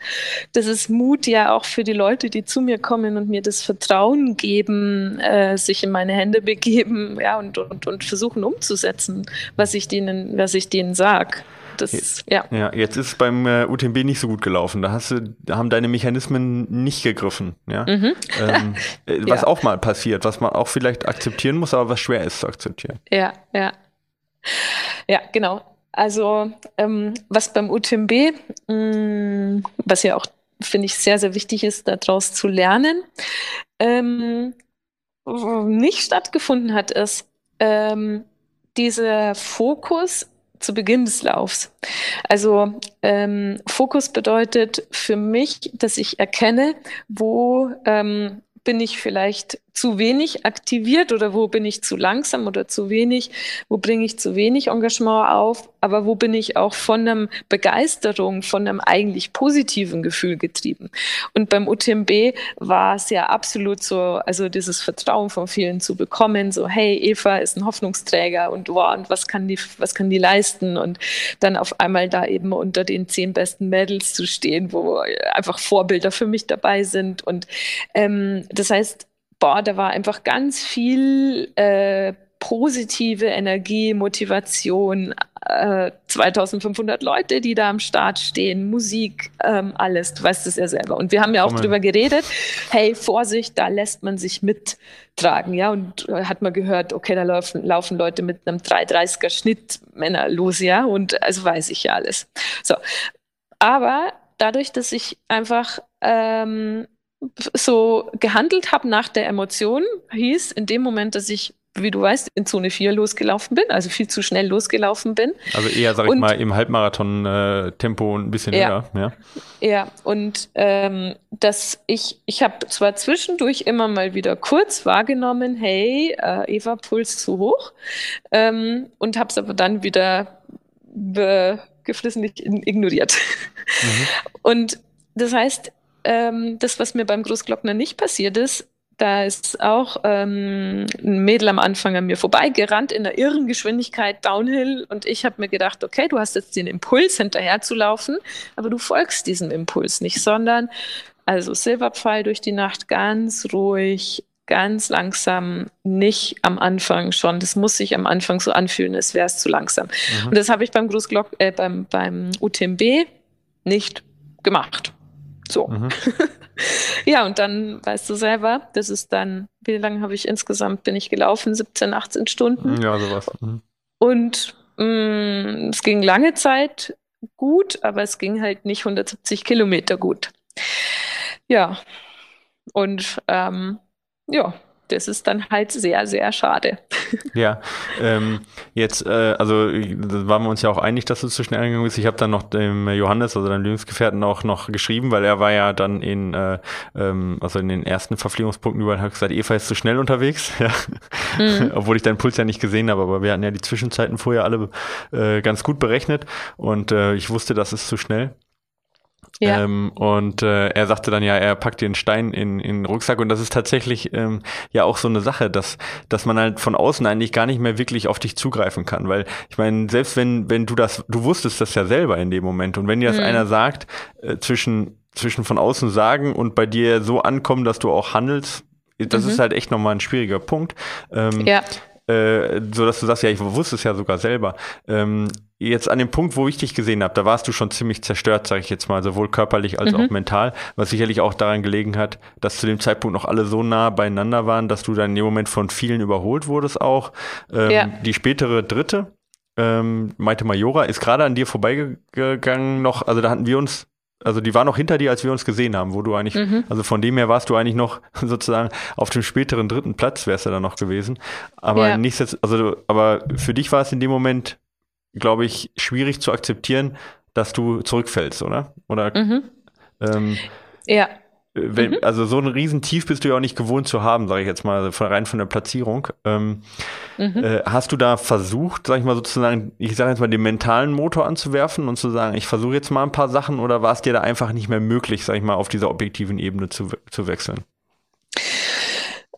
Das ist Mut ja auch für die Leute, die zu mir kommen und mir das Vertrauen geben, äh, sich in meine Hände begeben ja, und, und, und versuchen umzusetzen, was ich denen, was ich denen sag. Das, ja. ja, jetzt ist es beim äh, UTMB nicht so gut gelaufen. Da hast du, da haben deine Mechanismen nicht gegriffen. Ja? Mhm. Ähm, äh, was ja. auch mal passiert, was man auch vielleicht akzeptieren muss, aber was schwer ist zu akzeptieren. Ja, ja. Ja, genau. Also ähm, was beim UTMB, mh, mm, was ja auch, finde ich, sehr, sehr wichtig ist, daraus zu lernen, ähm, nicht stattgefunden hat, ist ähm, dieser Fokus zu Beginn des Laufs. Also ähm, Fokus bedeutet für mich, dass ich erkenne, wo ähm, bin ich vielleicht zu wenig aktiviert oder wo bin ich zu langsam oder zu wenig, wo bringe ich zu wenig Engagement auf, aber wo bin ich auch von einer Begeisterung, von einem eigentlich positiven Gefühl getrieben. Und beim UTMB war es ja absolut so, also dieses Vertrauen von vielen zu bekommen, so hey, Eva ist ein Hoffnungsträger und wow, und was kann die, was kann die leisten und dann auf einmal da eben unter den zehn besten Mädels zu stehen, wo einfach Vorbilder für mich dabei sind und ähm, das heißt, boah, da war einfach ganz viel äh, positive Energie, Motivation, äh, 2500 Leute, die da am Start stehen, Musik, ähm, alles, du weißt es ja selber. Und wir haben ja auch drüber geredet, hey, Vorsicht, da lässt man sich mittragen, ja, und äh, hat man gehört, okay, da laufen, laufen Leute mit einem 330er Schnitt Männer los, ja, und also weiß ich ja alles. So, aber dadurch, dass ich einfach ähm, so gehandelt habe nach der Emotion, hieß in dem Moment, dass ich wie du weißt, in Zone 4 losgelaufen bin, also viel zu schnell losgelaufen bin. Also eher, sag ich und, mal, im Halbmarathon-Tempo äh, ein bisschen ja, höher. Ja, ja und ähm, dass ich, ich habe zwar zwischendurch immer mal wieder kurz wahrgenommen, hey, äh, Eva, Puls zu hoch, ähm, und habe es aber dann wieder geflissentlich ignoriert. Mhm. Und das heißt, ähm, das, was mir beim Großglockner nicht passiert ist, da ist auch ähm, ein Mädel am Anfang an mir vorbeigerannt in einer irren Geschwindigkeit downhill und ich habe mir gedacht, okay, du hast jetzt den Impuls hinterher zu laufen, aber du folgst diesem Impuls nicht, sondern also Silberpfeil durch die Nacht ganz ruhig, ganz langsam, nicht am Anfang schon. Das muss sich am Anfang so anfühlen, als wäre es zu langsam. Mhm. Und das habe ich beim Großglock, äh, beim, beim UTMB nicht gemacht. So. Mhm. ja, und dann weißt du selber, das ist dann, wie lange habe ich insgesamt, bin ich gelaufen? 17, 18 Stunden. Ja, sowas. Mhm. Und mh, mm, es ging lange Zeit gut, aber es ging halt nicht 170 Kilometer gut. Ja, und ähm, ja, das ist dann halt sehr, sehr schade. Ja, ähm, jetzt, äh, also da waren wir uns ja auch einig, dass du zu schnell angegangen bist. Ich habe dann noch dem Johannes, also deinem Lebensgefährten, auch noch geschrieben, weil er war ja dann in, äh, ähm, also in den ersten Verpflegungspunkten überall hat gesagt, Eva ist zu schnell unterwegs, ja. Mhm. obwohl ich deinen Puls ja nicht gesehen habe, aber wir hatten ja die Zwischenzeiten vorher alle äh, ganz gut berechnet und äh, ich wusste, das ist zu schnell. Ja. Ähm, und äh, er sagte dann ja, er packt den Stein in, in den Rucksack und das ist tatsächlich ähm, ja auch so eine Sache, dass, dass man halt von außen eigentlich gar nicht mehr wirklich auf dich zugreifen kann. Weil ich meine, selbst wenn, wenn du das, du wusstest das ja selber in dem Moment und wenn dir das mhm. einer sagt, äh, zwischen, zwischen von außen sagen und bei dir so ankommen, dass du auch handelst, das mhm. ist halt echt nochmal ein schwieriger Punkt. Ähm, ja äh, so dass du sagst, ja, ich wusste es ja sogar selber. Ähm, jetzt an dem Punkt, wo ich dich gesehen habe, da warst du schon ziemlich zerstört, sage ich jetzt mal, sowohl körperlich als mhm. auch mental, was sicherlich auch daran gelegen hat, dass zu dem Zeitpunkt noch alle so nah beieinander waren, dass du dann in dem Moment von vielen überholt wurdest auch. Ähm, ja. Die spätere dritte, ähm, Maite Majora, ist gerade an dir vorbeigegangen noch, also da hatten wir uns also die war noch hinter dir, als wir uns gesehen haben, wo du eigentlich, mhm. also von dem her warst du eigentlich noch sozusagen auf dem späteren dritten Platz wärst du dann noch gewesen. Aber ja. nichtsdestotrotz, also, aber für dich war es in dem Moment, glaube ich, schwierig zu akzeptieren, dass du zurückfällst, oder? Oder? Mhm. Ähm, ja. Wenn, mhm. Also so ein Riesentief bist du ja auch nicht gewohnt zu haben, sage ich jetzt mal, von, rein von der Platzierung. Ähm, mhm. äh, hast du da versucht, sag ich mal sozusagen, ich sage jetzt mal, den mentalen Motor anzuwerfen und zu sagen, ich versuche jetzt mal ein paar Sachen oder war es dir da einfach nicht mehr möglich, sag ich mal, auf dieser objektiven Ebene zu, zu wechseln?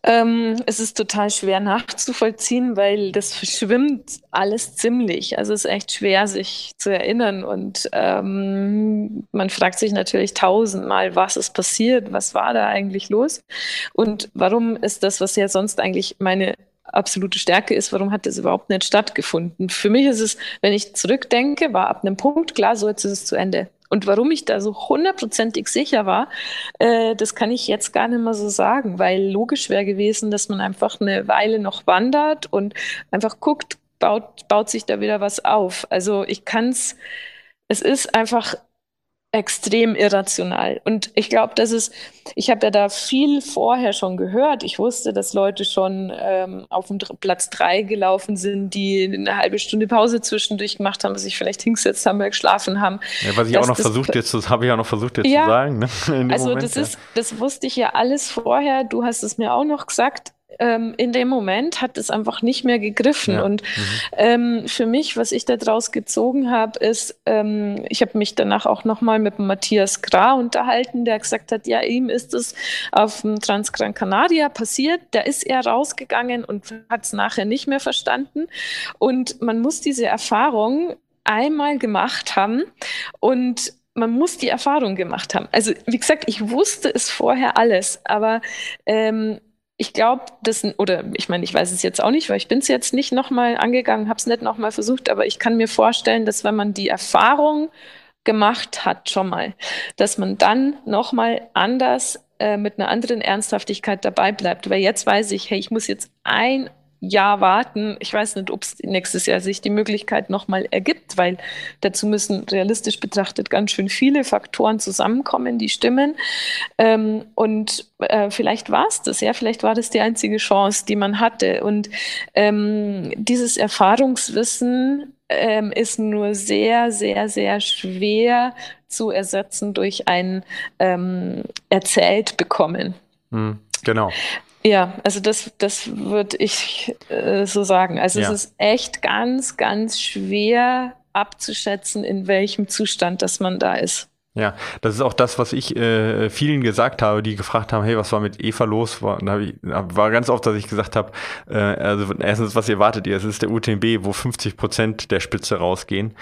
Ähm, es ist total schwer nachzuvollziehen, weil das verschwimmt alles ziemlich. Also es ist echt schwer, sich zu erinnern. Und ähm, man fragt sich natürlich tausendmal, was ist passiert, was war da eigentlich los und warum ist das, was ja sonst eigentlich meine absolute Stärke ist, warum hat das überhaupt nicht stattgefunden? Für mich ist es, wenn ich zurückdenke, war ab einem Punkt klar, so jetzt ist es zu Ende. Und warum ich da so hundertprozentig sicher war, äh, das kann ich jetzt gar nicht mehr so sagen, weil logisch wäre gewesen, dass man einfach eine Weile noch wandert und einfach guckt, baut, baut sich da wieder was auf. Also ich kann es, es ist einfach extrem irrational. Und ich glaube, das ist, ich habe ja da viel vorher schon gehört. Ich wusste, dass Leute schon ähm, auf dem Platz drei gelaufen sind, die eine halbe Stunde Pause zwischendurch gemacht haben, sich vielleicht hingesetzt haben, geschlafen haben. Ja, was ich auch noch versucht jetzt, das habe ich auch noch versucht jetzt ja, zu sagen. Ne? Also Moment, das ja. ist, das wusste ich ja alles vorher. Du hast es mir auch noch gesagt ähm, in dem Moment hat es einfach nicht mehr gegriffen. Ja. Und mhm. ähm, für mich, was ich daraus gezogen habe, ist, ähm, ich habe mich danach auch nochmal mit Matthias Gra unterhalten, der gesagt hat, ja, ihm ist es auf dem Transgran Canaria passiert, da ist er rausgegangen und hat es nachher nicht mehr verstanden. Und man muss diese Erfahrung einmal gemacht haben und man muss die Erfahrung gemacht haben. Also wie gesagt, ich wusste es vorher alles, aber ähm, ich glaube, das, oder ich meine, ich weiß es jetzt auch nicht, weil ich bin es jetzt nicht nochmal angegangen, habe es nicht nochmal versucht, aber ich kann mir vorstellen, dass wenn man die Erfahrung gemacht hat schon mal, dass man dann nochmal anders äh, mit einer anderen Ernsthaftigkeit dabei bleibt. Weil jetzt weiß ich, hey, ich muss jetzt ein Jahr warten. Ich weiß nicht, ob es nächstes Jahr sich die Möglichkeit nochmal ergibt, weil dazu müssen realistisch betrachtet ganz schön viele Faktoren zusammenkommen, die stimmen. Ähm, und äh, vielleicht war es das, ja, vielleicht war das die einzige Chance, die man hatte. Und ähm, dieses Erfahrungswissen ähm, ist nur sehr, sehr, sehr schwer zu ersetzen durch ein ähm, erzählt bekommen. Hm, genau. Ja, also das, das würde ich äh, so sagen. Also ja. es ist echt ganz, ganz schwer abzuschätzen, in welchem Zustand das man da ist. Ja, das ist auch das, was ich äh, vielen gesagt habe, die gefragt haben, hey, was war mit Eva los? War, ich, war ganz oft, dass ich gesagt habe, äh, also erstens, was erwartet ihr? Es ist der UTMB, wo 50 Prozent der Spitze rausgehen.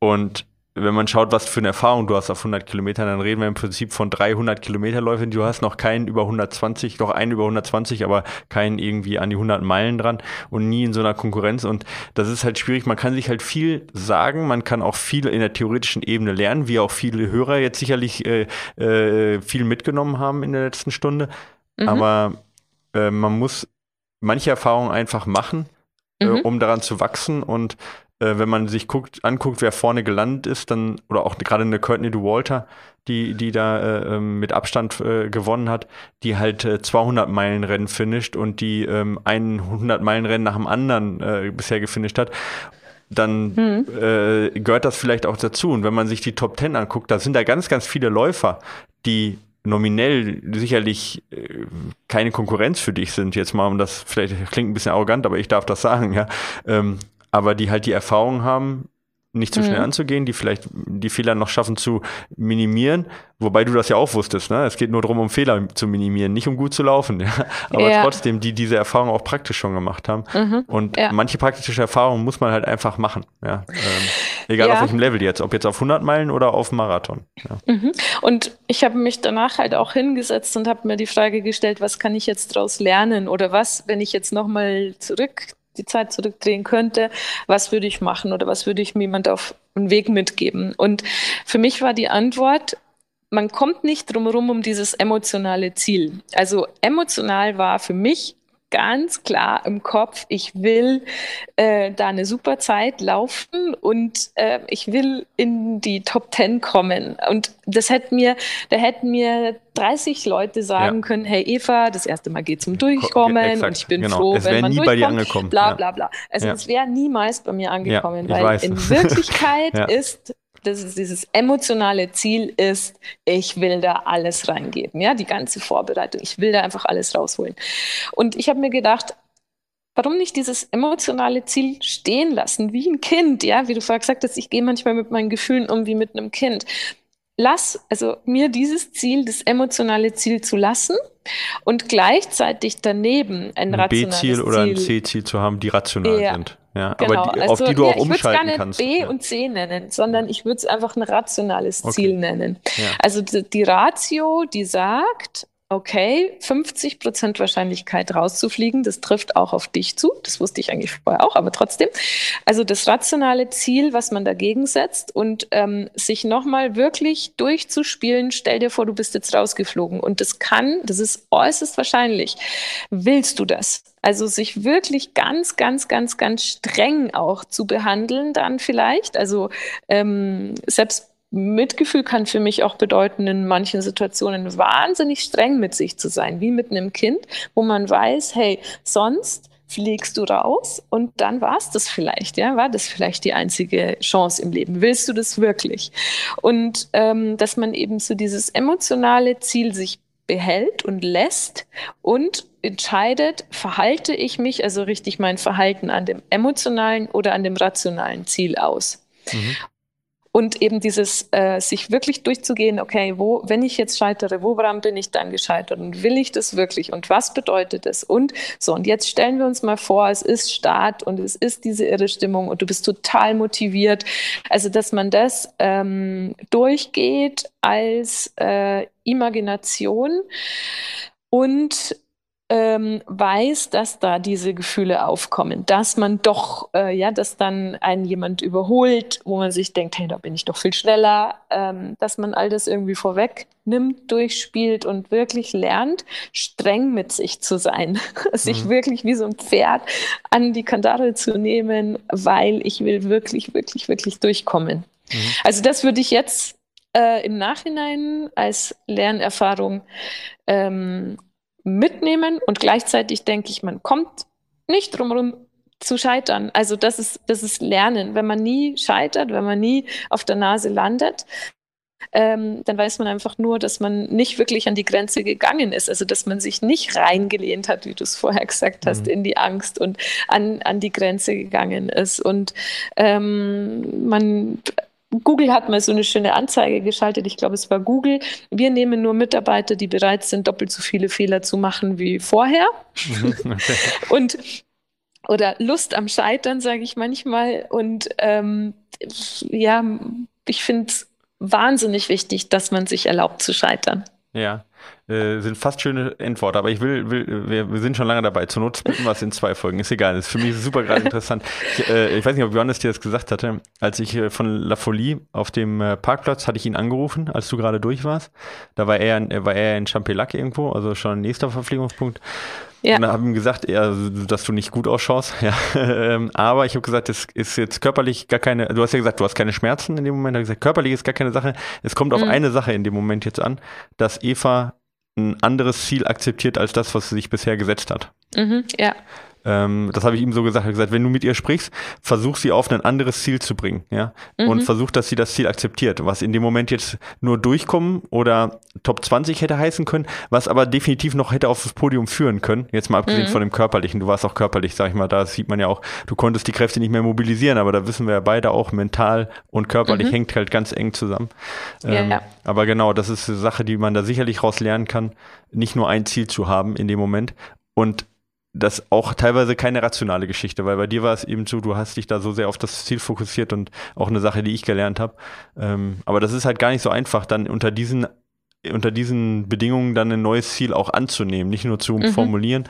Und wenn man schaut, was für eine Erfahrung du hast auf 100 Kilometern, dann reden wir im Prinzip von 300 Kilometerläufen. Du hast noch keinen über 120, doch einen über 120, aber keinen irgendwie an die 100 Meilen dran und nie in so einer Konkurrenz. Und das ist halt schwierig. Man kann sich halt viel sagen, man kann auch viel in der theoretischen Ebene lernen, wie auch viele Hörer jetzt sicherlich äh, äh, viel mitgenommen haben in der letzten Stunde. Mhm. Aber äh, man muss manche Erfahrungen einfach machen, äh, mhm. um daran zu wachsen und äh, wenn man sich guckt, anguckt, wer vorne gelandet ist, dann, oder auch gerade eine Courtney DeWalter, die, die da äh, ähm, mit Abstand äh, gewonnen hat, die halt äh, 200 Meilen Rennen finisht und die ähm, 100 Meilen Rennen nach dem anderen äh, bisher gefinisht hat dann hm. äh, gehört das vielleicht auch dazu. Und wenn man sich die Top Ten anguckt, da sind da ganz, ganz viele Läufer, die nominell sicherlich äh, keine Konkurrenz für dich sind. Jetzt mal, um das vielleicht klingt ein bisschen arrogant, aber ich darf das sagen, ja. Ähm, aber die halt die Erfahrung haben, nicht zu schnell mhm. anzugehen, die vielleicht die Fehler noch schaffen zu minimieren, wobei du das ja auch wusstest, ne? Es geht nur darum, um Fehler zu minimieren, nicht um gut zu laufen, ja? aber ja. trotzdem, die diese Erfahrung auch praktisch schon gemacht haben. Mhm. Und ja. manche praktische Erfahrungen muss man halt einfach machen, ja. Ähm, egal auf welchem Level jetzt, ob jetzt auf 100 Meilen oder auf Marathon. Mhm. Und ich habe mich danach halt auch hingesetzt und habe mir die Frage gestellt, was kann ich jetzt daraus lernen oder was, wenn ich jetzt nochmal zurück die Zeit zurückdrehen könnte, was würde ich machen oder was würde ich mir jemand auf einen Weg mitgeben? Und für mich war die Antwort, man kommt nicht drumherum um dieses emotionale Ziel. Also emotional war für mich ganz klar im Kopf, ich will äh, da eine super Zeit laufen und äh, ich will in die Top Ten kommen. Und das hätte mir, da hätten mir 30 Leute sagen ja. können, hey Eva, das erste Mal geht zum Durchkommen Exakt, und ich bin genau. froh, es wenn man nie bei dir angekommen. Bla bla bla. Also ja. es wäre niemals bei mir angekommen, ja, weil weiß. in Wirklichkeit ist das ist dieses emotionale Ziel ist, ich will da alles reingeben, ja, die ganze Vorbereitung, ich will da einfach alles rausholen. Und ich habe mir gedacht, warum nicht dieses emotionale Ziel stehen lassen, wie ein Kind, ja, wie du vorher gesagt hast, ich gehe manchmal mit meinen Gefühlen um wie mit einem Kind. Lass, also mir dieses Ziel, das emotionale Ziel zu lassen und gleichzeitig daneben ein, ein B-Ziel oder ein C-Ziel zu haben, die rational ja. sind. Ja, genau. aber die, also, auf die du ja, auch umschalten ich kannst. B und C nennen, sondern ich würde es einfach ein rationales okay. Ziel nennen. Ja. Also die, die Ratio, die sagt, okay, 50 Prozent Wahrscheinlichkeit rauszufliegen, das trifft auch auf dich zu. Das wusste ich eigentlich vorher auch, aber trotzdem. Also das rationale Ziel, was man dagegen setzt und ähm, sich nochmal wirklich durchzuspielen, stell dir vor, du bist jetzt rausgeflogen und das kann, das ist äußerst wahrscheinlich. Willst du das? Also sich wirklich ganz, ganz, ganz, ganz streng auch zu behandeln dann vielleicht. Also ähm, selbst Mitgefühl kann für mich auch bedeuten, in manchen Situationen wahnsinnig streng mit sich zu sein, wie mit einem Kind, wo man weiß, hey, sonst fliegst du raus und dann war es das vielleicht, ja, war das vielleicht die einzige Chance im Leben. Willst du das wirklich? Und ähm, dass man eben so dieses emotionale Ziel sich behält und lässt und entscheidet, verhalte ich mich, also richtig mein Verhalten an dem emotionalen oder an dem rationalen Ziel aus. Mhm. Und eben dieses, äh, sich wirklich durchzugehen, okay, wo, wenn ich jetzt scheitere, woran bin ich dann gescheitert und will ich das wirklich und was bedeutet das? Und so, und jetzt stellen wir uns mal vor, es ist Start und es ist diese irre Stimmung und du bist total motiviert. Also, dass man das ähm, durchgeht als äh, Imagination und ähm, weiß, dass da diese Gefühle aufkommen, dass man doch, äh, ja, dass dann einen jemand überholt, wo man sich denkt, hey, da bin ich doch viel schneller, ähm, dass man all das irgendwie vorweg nimmt, durchspielt und wirklich lernt, streng mit sich zu sein, sich mhm. wirklich wie so ein Pferd an die Kandare zu nehmen, weil ich will wirklich, wirklich, wirklich durchkommen. Mhm. Also das würde ich jetzt äh, im Nachhinein als Lernerfahrung ähm, mitnehmen und gleichzeitig denke ich, man kommt nicht drumherum zu scheitern. Also das ist, das ist Lernen. Wenn man nie scheitert, wenn man nie auf der Nase landet, ähm, dann weiß man einfach nur, dass man nicht wirklich an die Grenze gegangen ist. Also dass man sich nicht reingelehnt hat, wie du es vorher gesagt hast, mhm. in die Angst und an, an die Grenze gegangen ist. Und ähm, man Google hat mal so eine schöne Anzeige geschaltet. Ich glaube, es war Google. Wir nehmen nur Mitarbeiter, die bereit sind, doppelt so viele Fehler zu machen wie vorher. Okay. Und oder Lust am Scheitern, sage ich manchmal. Und ähm, ja, ich finde es wahnsinnig wichtig, dass man sich erlaubt zu scheitern. Ja. Äh, sind fast schöne Endworte, aber ich will, will wir, wir, sind schon lange dabei. Zur Not splitten wir es in zwei Folgen. Ist egal. Das ist für mich super gerade interessant. Ich, äh, ich, weiß nicht, ob Johannes dir das gesagt hatte. Als ich äh, von La Folie auf dem äh, Parkplatz hatte ich ihn angerufen, als du gerade durch warst. Da war er, war er in Champelac irgendwo, also schon nächster Verpflegungspunkt. Ja. Und dann habe ich ihm gesagt, ja, dass du nicht gut ausschaust. Ja. Ähm, aber ich habe gesagt, es ist jetzt körperlich gar keine, du hast ja gesagt, du hast keine Schmerzen in dem Moment. Ich habe gesagt, körperlich ist gar keine Sache. Es kommt auf mhm. eine Sache in dem Moment jetzt an, dass Eva ein anderes Ziel akzeptiert als das, was sie sich bisher gesetzt hat. Mhm, ja. Ähm, das habe ich ihm so gesagt. Gesagt, wenn du mit ihr sprichst, versuch sie auf ein anderes Ziel zu bringen, ja. Mhm. Und versuch, dass sie das Ziel akzeptiert. Was in dem Moment jetzt nur durchkommen oder Top 20 hätte heißen können, was aber definitiv noch hätte auf das Podium führen können. Jetzt mal abgesehen mhm. von dem körperlichen. Du warst auch körperlich, sag ich mal. Da sieht man ja auch, du konntest die Kräfte nicht mehr mobilisieren, aber da wissen wir ja beide auch, mental und körperlich mhm. hängt halt ganz eng zusammen. Ähm, ja. Aber genau, das ist eine Sache, die man da sicherlich raus lernen kann, nicht nur ein Ziel zu haben in dem Moment. Und das auch teilweise keine rationale Geschichte, weil bei dir war es eben so, du hast dich da so sehr auf das Ziel fokussiert und auch eine Sache, die ich gelernt habe. Ähm, aber das ist halt gar nicht so einfach, dann unter diesen unter diesen Bedingungen dann ein neues Ziel auch anzunehmen, nicht nur zu mhm. formulieren,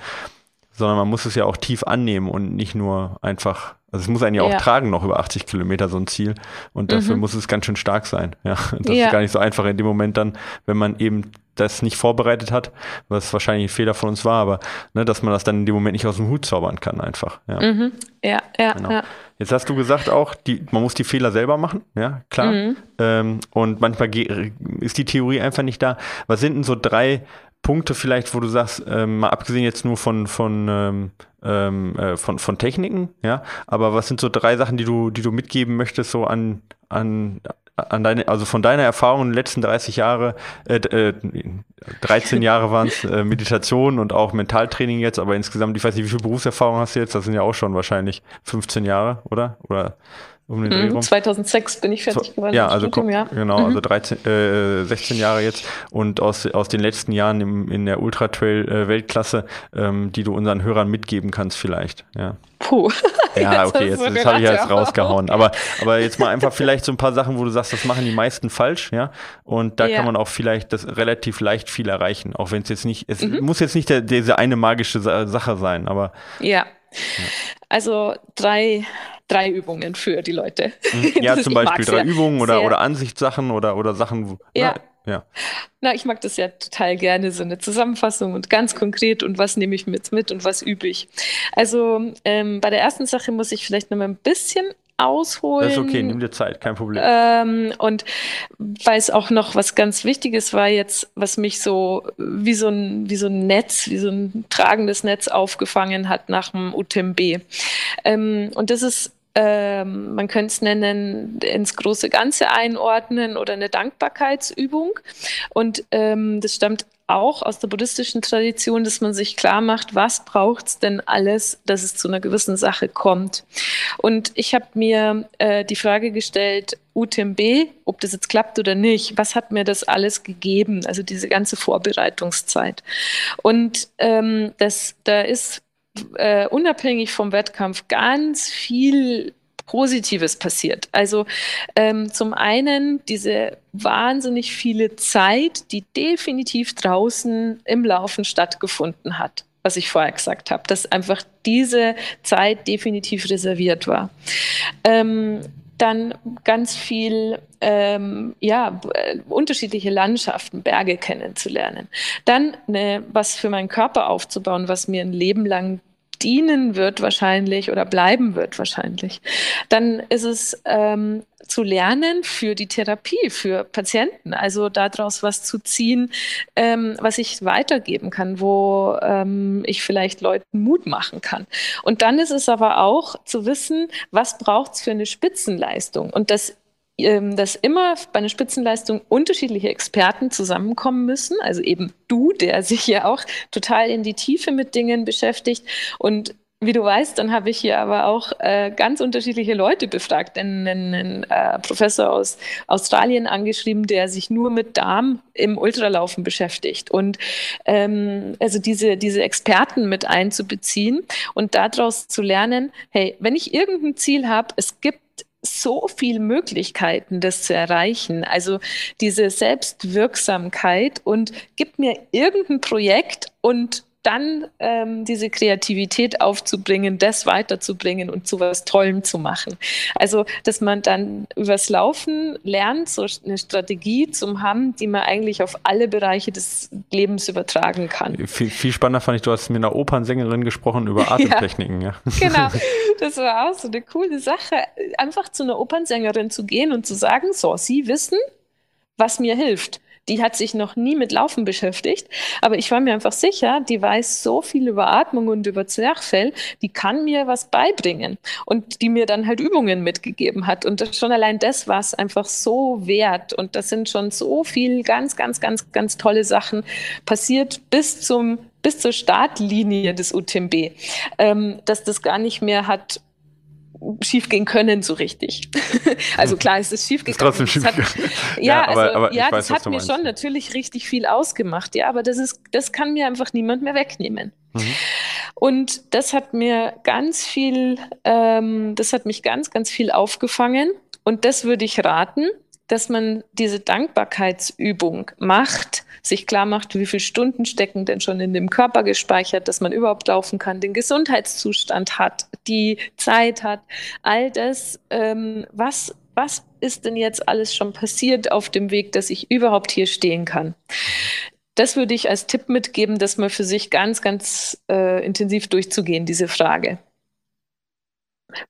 sondern man muss es ja auch tief annehmen und nicht nur einfach, also es muss einen ja auch ja. tragen noch über 80 Kilometer so ein Ziel und dafür mhm. muss es ganz schön stark sein. Ja, das ja. ist gar nicht so einfach in dem Moment dann, wenn man eben das nicht vorbereitet hat, was wahrscheinlich ein Fehler von uns war, aber ne, dass man das dann in dem Moment nicht aus dem Hut zaubern kann einfach. Ja, mhm. ja, ja, genau. ja. Jetzt hast du gesagt auch, die, man muss die Fehler selber machen, ja, klar. Mhm. Ähm, und manchmal ist die Theorie einfach nicht da. Was sind denn so drei Punkte vielleicht, wo du sagst, ähm, mal abgesehen jetzt nur von, von, ähm, ähm äh, von, von Techniken, ja, aber was sind so drei Sachen, die du, die du mitgeben möchtest, so an, an, an deine, also von deiner Erfahrung in den letzten 30 Jahre, äh, äh, 13 Jahre waren es äh, Meditation und auch Mentaltraining jetzt, aber insgesamt, ich weiß nicht, wie viel Berufserfahrung hast du jetzt? Das sind ja auch schon wahrscheinlich 15 Jahre, oder? Oder um den mhm, 2006 bin ich fertig geworden. Ja, also Studium, ja. genau, mhm. also 13, äh, 16 Jahre jetzt und aus, aus den letzten Jahren im, in der Ultra Trail äh, Weltklasse, ähm, die du unseren Hörern mitgeben kannst vielleicht. Ja. Puh. Ja, okay, jetzt, jetzt habe ich jetzt rausgehauen. Aber, aber jetzt mal einfach vielleicht so ein paar Sachen, wo du sagst, das machen die meisten falsch, ja. Und da ja. kann man auch vielleicht das relativ leicht viel erreichen, auch wenn es jetzt nicht, es mhm. muss jetzt nicht der, diese eine magische Sache sein, aber. Ja. ja. Also drei, drei Übungen für die Leute. Mhm. Ja, zum Beispiel drei Übungen oder, oder Ansichtssachen oder, oder Sachen. Ja. Na, ja. Na, ich mag das ja total gerne, so eine Zusammenfassung und ganz konkret und was nehme ich mit, mit und was übe ich. Also ähm, bei der ersten Sache muss ich vielleicht noch mal ein bisschen ausholen. Das ist okay, nimm dir Zeit, kein Problem. Ähm, und weil es auch noch was ganz Wichtiges war jetzt, was mich so wie so ein, wie so ein Netz, wie so ein tragendes Netz aufgefangen hat nach dem UTMB. Ähm, und das ist ähm, man könnte es nennen, ins große Ganze einordnen oder eine Dankbarkeitsübung. Und ähm, das stammt auch aus der buddhistischen Tradition, dass man sich klar macht, was braucht es denn alles, dass es zu einer gewissen Sache kommt. Und ich habe mir äh, die Frage gestellt, UTMB, ob das jetzt klappt oder nicht, was hat mir das alles gegeben, also diese ganze Vorbereitungszeit. Und ähm, das, da ist äh, unabhängig vom Wettkampf ganz viel Positives passiert. Also ähm, zum einen diese wahnsinnig viele Zeit, die definitiv draußen im Laufen stattgefunden hat. was ich vorher gesagt habe, dass einfach diese Zeit definitiv reserviert war. Ähm, dann ganz viel, ähm, ja, unterschiedliche Landschaften, Berge kennenzulernen. Dann eine, was für meinen Körper aufzubauen, was mir ein Leben lang dienen wird wahrscheinlich oder bleiben wird wahrscheinlich. Dann ist es ähm, zu lernen für die Therapie, für Patienten, also daraus was zu ziehen, ähm, was ich weitergeben kann, wo ähm, ich vielleicht Leuten Mut machen kann. Und dann ist es aber auch zu wissen, was braucht es für eine Spitzenleistung und das dass immer bei einer Spitzenleistung unterschiedliche Experten zusammenkommen müssen. Also eben du, der sich ja auch total in die Tiefe mit Dingen beschäftigt. Und wie du weißt, dann habe ich hier aber auch äh, ganz unterschiedliche Leute befragt. Einen, einen äh, Professor aus Australien angeschrieben, der sich nur mit Darm im Ultralaufen beschäftigt. Und ähm, also diese, diese Experten mit einzubeziehen und daraus zu lernen, hey, wenn ich irgendein Ziel habe, es gibt so viele Möglichkeiten, das zu erreichen. Also diese Selbstwirksamkeit und gib mir irgendein Projekt und dann ähm, diese Kreativität aufzubringen, das weiterzubringen und zu was Tollem zu machen. Also, dass man dann übers Laufen lernt, so eine Strategie zu haben, die man eigentlich auf alle Bereiche des Lebens übertragen kann. Viel, viel spannender fand ich, du hast mit einer Opernsängerin gesprochen über Atemtechniken. ja. ja. Genau, das war auch so eine coole Sache, einfach zu einer Opernsängerin zu gehen und zu sagen, so, Sie wissen, was mir hilft die hat sich noch nie mit Laufen beschäftigt, aber ich war mir einfach sicher, die weiß so viel über Atmung und über Zwerchfell, die kann mir was beibringen und die mir dann halt Übungen mitgegeben hat. Und schon allein das war es einfach so wert. Und das sind schon so viel ganz, ganz, ganz, ganz tolle Sachen passiert bis zum bis zur Startlinie des UTMB, ähm, dass das gar nicht mehr hat schiefgehen können so richtig. also klar, es ist schief gegangen. trotzdem schief hat, ja, ja, also, aber, aber ja, weiß, das hat mir schon natürlich richtig viel ausgemacht, ja, aber das ist, das kann mir einfach niemand mehr wegnehmen. Mhm. Und das hat mir ganz viel, ähm, das hat mich ganz, ganz viel aufgefangen. Und das würde ich raten, dass man diese Dankbarkeitsübung macht, sich klar macht, wie viele Stunden stecken denn schon in dem Körper gespeichert, dass man überhaupt laufen kann, den Gesundheitszustand hat, die Zeit hat, all das, ähm, was, was ist denn jetzt alles schon passiert auf dem Weg, dass ich überhaupt hier stehen kann? Das würde ich als Tipp mitgeben, das mal für sich ganz, ganz äh, intensiv durchzugehen, diese Frage.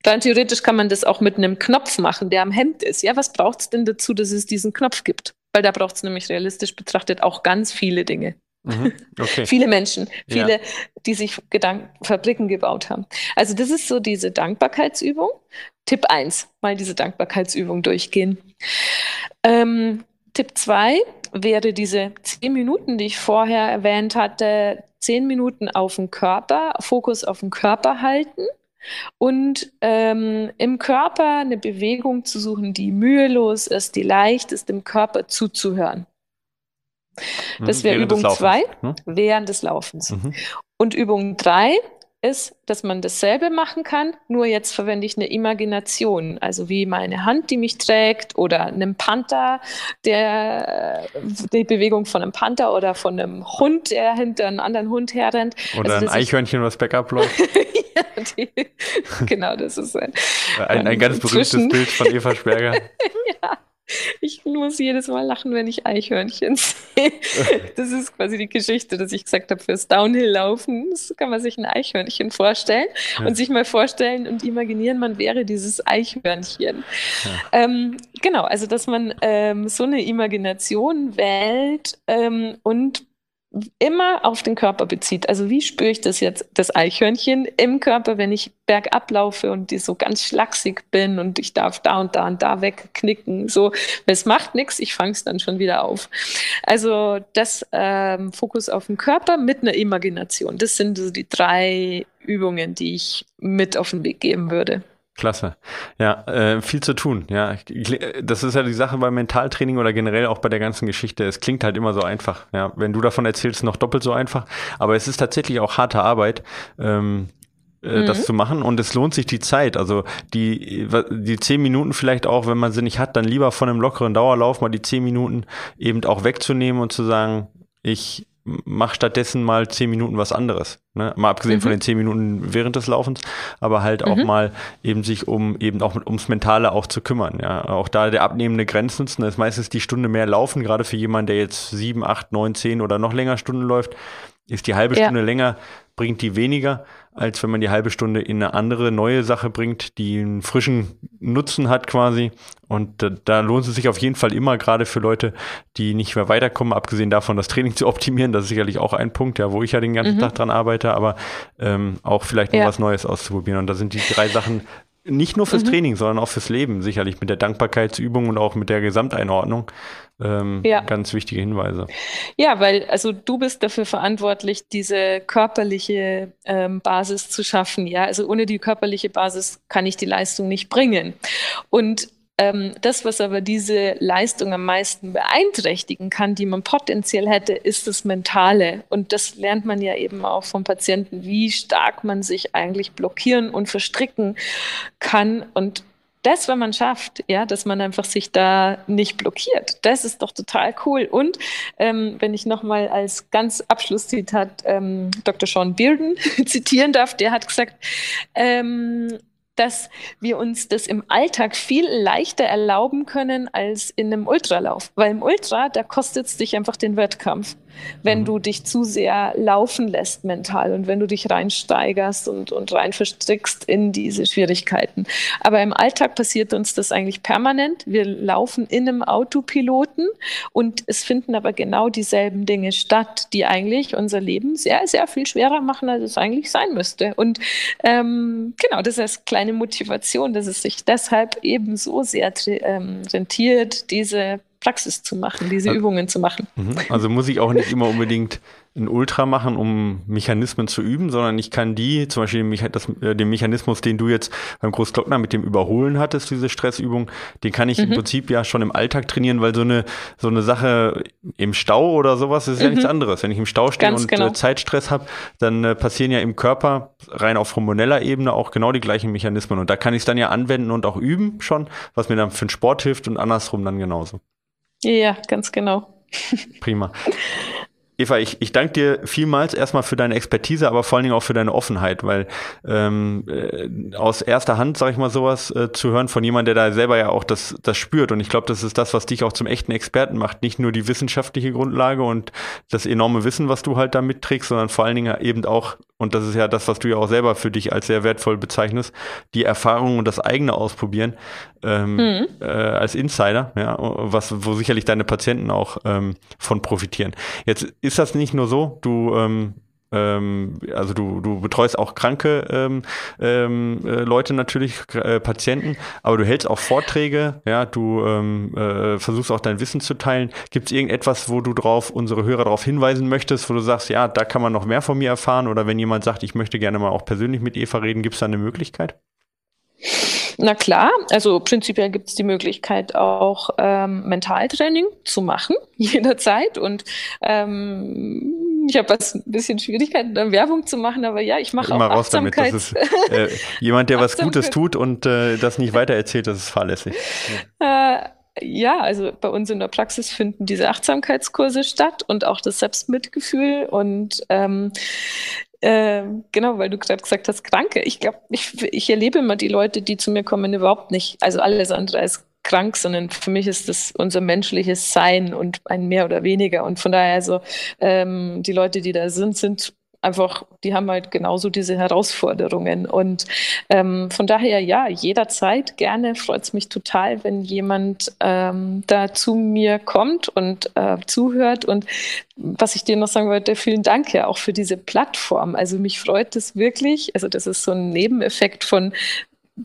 Dann theoretisch kann man das auch mit einem Knopf machen, der am Hemd ist. Ja, was braucht es denn dazu, dass es diesen Knopf gibt? Weil da braucht es nämlich realistisch betrachtet auch ganz viele Dinge. Mhm, okay. viele Menschen, viele, ja. die sich Gedanken, Fabriken gebaut haben. Also das ist so diese Dankbarkeitsübung. Tipp 1, mal diese Dankbarkeitsübung durchgehen. Ähm, Tipp 2 wäre diese zehn Minuten, die ich vorher erwähnt hatte, zehn Minuten auf den Körper, Fokus auf den Körper halten und ähm, im Körper eine Bewegung zu suchen, die mühelos ist, die leicht ist, dem Körper zuzuhören. Das mhm, wäre Übung 2 ne? während des Laufens. Mhm. Und Übung 3 ist, dass man dasselbe machen kann, nur jetzt verwende ich eine Imagination, also wie meine Hand, die mich trägt oder einem Panther, der die Bewegung von einem Panther oder von einem Hund, der hinter einem anderen Hund herrennt. Oder also, ein Eichhörnchen, was Backup läuft. ja, die, genau, das ist ein, ein, ein ganz berühmtes Bild von Eva Sperger. ja. Ich muss jedes Mal lachen, wenn ich Eichhörnchen sehe. Das ist quasi die Geschichte, dass ich gesagt habe, fürs Downhill-Laufen kann man sich ein Eichhörnchen vorstellen ja. und sich mal vorstellen und imaginieren, man wäre dieses Eichhörnchen. Ja. Ähm, genau, also dass man ähm, so eine Imagination wählt ähm, und immer auf den Körper bezieht. Also wie spüre ich das jetzt, das Eichhörnchen im Körper, wenn ich bergab laufe und die so ganz schlaksig bin und ich darf da und da und da wegknicken. So, es macht nichts, ich fange es dann schon wieder auf. Also das ähm, Fokus auf den Körper mit einer Imagination. Das sind so die drei Übungen, die ich mit auf den Weg geben würde. Klasse. Ja, äh, viel zu tun. Ja, das ist ja die Sache beim Mentaltraining oder generell auch bei der ganzen Geschichte. Es klingt halt immer so einfach. Ja, wenn du davon erzählst, noch doppelt so einfach. Aber es ist tatsächlich auch harte Arbeit. Ähm, äh, mhm. das zu machen und es lohnt sich die Zeit. Also die, die zehn Minuten vielleicht auch, wenn man sie nicht hat, dann lieber von einem lockeren Dauerlauf mal die zehn Minuten eben auch wegzunehmen und zu sagen, ich mach stattdessen mal zehn Minuten was anderes. Ne? Mal abgesehen mhm. von den zehn Minuten während des Laufens, aber halt auch mhm. mal eben sich um eben auch ums Mentale auch zu kümmern. Ja, auch da der abnehmende Grenznutzen ist meistens die Stunde mehr laufen, gerade für jemanden, der jetzt sieben, acht, neun, zehn oder noch länger Stunden läuft, ist die halbe ja. Stunde länger, bringt die weniger als wenn man die halbe Stunde in eine andere neue Sache bringt, die einen frischen Nutzen hat quasi. Und da, da lohnt es sich auf jeden Fall immer, gerade für Leute, die nicht mehr weiterkommen, abgesehen davon, das Training zu optimieren. Das ist sicherlich auch ein Punkt, ja, wo ich ja den ganzen mhm. Tag dran arbeite, aber ähm, auch vielleicht ja. noch was Neues auszuprobieren. Und da sind die drei Sachen nicht nur fürs mhm. Training, sondern auch fürs Leben, sicherlich mit der Dankbarkeitsübung und auch mit der Gesamteinordnung. Ähm, ja. Ganz wichtige Hinweise. Ja, weil also du bist dafür verantwortlich, diese körperliche ähm, Basis zu schaffen. Ja, also ohne die körperliche Basis kann ich die Leistung nicht bringen. Und das, was aber diese Leistung am meisten beeinträchtigen kann, die man potenziell hätte, ist das Mentale. Und das lernt man ja eben auch vom Patienten, wie stark man sich eigentlich blockieren und verstricken kann. Und das, wenn man schafft, ja, dass man einfach sich da nicht blockiert, das ist doch total cool. Und ähm, wenn ich nochmal als ganz Abschlusszitat ähm, Dr. Sean Bearden zitieren darf, der hat gesagt, ähm, dass wir uns das im Alltag viel leichter erlauben können als in einem Ultralauf. Weil im Ultra, da kostet es dich einfach den Wettkampf wenn mhm. du dich zu sehr laufen lässt mental und wenn du dich reinsteigerst und, und rein verstrickst in diese Schwierigkeiten. Aber im Alltag passiert uns das eigentlich permanent. Wir laufen in einem Autopiloten und es finden aber genau dieselben Dinge statt, die eigentlich unser Leben sehr, sehr viel schwerer machen, als es eigentlich sein müsste. Und ähm, genau, das ist kleine Motivation, dass es sich deshalb eben so sehr ähm, rentiert, diese Praxis zu machen, diese also, Übungen zu machen. Mhm. Also muss ich auch nicht immer unbedingt ein Ultra machen, um Mechanismen zu üben, sondern ich kann die, zum Beispiel den, das, äh, den Mechanismus, den du jetzt beim Großglockner mit dem Überholen hattest, diese Stressübung, den kann ich mhm. im Prinzip ja schon im Alltag trainieren, weil so eine, so eine Sache im Stau oder sowas ist mhm. ja nichts anderes. Wenn ich im Stau stehe Ganz und genau. äh, Zeitstress habe, dann äh, passieren ja im Körper rein auf hormoneller Ebene auch genau die gleichen Mechanismen. Und da kann ich es dann ja anwenden und auch üben schon, was mir dann für den Sport hilft und andersrum dann genauso. Ja, ganz genau. Prima. Eva, ich, ich danke dir vielmals erstmal für deine Expertise, aber vor allen Dingen auch für deine Offenheit, weil ähm, äh, aus erster Hand, sag ich mal, sowas äh, zu hören von jemandem, der da selber ja auch das, das spürt. Und ich glaube, das ist das, was dich auch zum echten Experten macht. Nicht nur die wissenschaftliche Grundlage und das enorme Wissen, was du halt da mitträgst, sondern vor allen Dingen eben auch, und das ist ja das, was du ja auch selber für dich als sehr wertvoll bezeichnest, die Erfahrung und das eigene Ausprobieren ähm, mhm. äh, als Insider, ja, was, wo sicherlich deine Patienten auch ähm, von profitieren. Jetzt ist das nicht nur so, du ähm, ähm, also du, du betreust auch kranke ähm, ähm, äh, Leute natürlich, äh, Patienten, aber du hältst auch Vorträge, ja, du ähm, äh, versuchst auch dein Wissen zu teilen. Gibt es irgendetwas, wo du drauf, unsere Hörer darauf hinweisen möchtest, wo du sagst, ja, da kann man noch mehr von mir erfahren oder wenn jemand sagt, ich möchte gerne mal auch persönlich mit Eva reden, gibt es da eine Möglichkeit? Na klar, also prinzipiell gibt es die Möglichkeit auch ähm, Mentaltraining zu machen, jederzeit. Und ähm, ich habe ein bisschen Schwierigkeiten, da Werbung zu machen, aber ja, ich mache auch raus Achtsamkeit. Damit. Ist, äh, jemand, der was Gutes tut und äh, das nicht weitererzählt, das ist fahrlässig. Äh, ja, also bei uns in der Praxis finden diese Achtsamkeitskurse statt und auch das Selbstmitgefühl und ähm, äh, genau, weil du gerade gesagt hast, Kranke. Ich glaube, ich, ich erlebe immer die Leute, die zu mir kommen, überhaupt nicht. Also alles andere als krank, sondern für mich ist das unser menschliches Sein und ein mehr oder weniger. Und von daher, also ähm, die Leute, die da sind, sind einfach, die haben halt genauso diese Herausforderungen. Und ähm, von daher, ja, jederzeit gerne freut es mich total, wenn jemand ähm, da zu mir kommt und äh, zuhört. Und was ich dir noch sagen wollte, vielen Dank ja auch für diese Plattform. Also mich freut es wirklich. Also das ist so ein Nebeneffekt von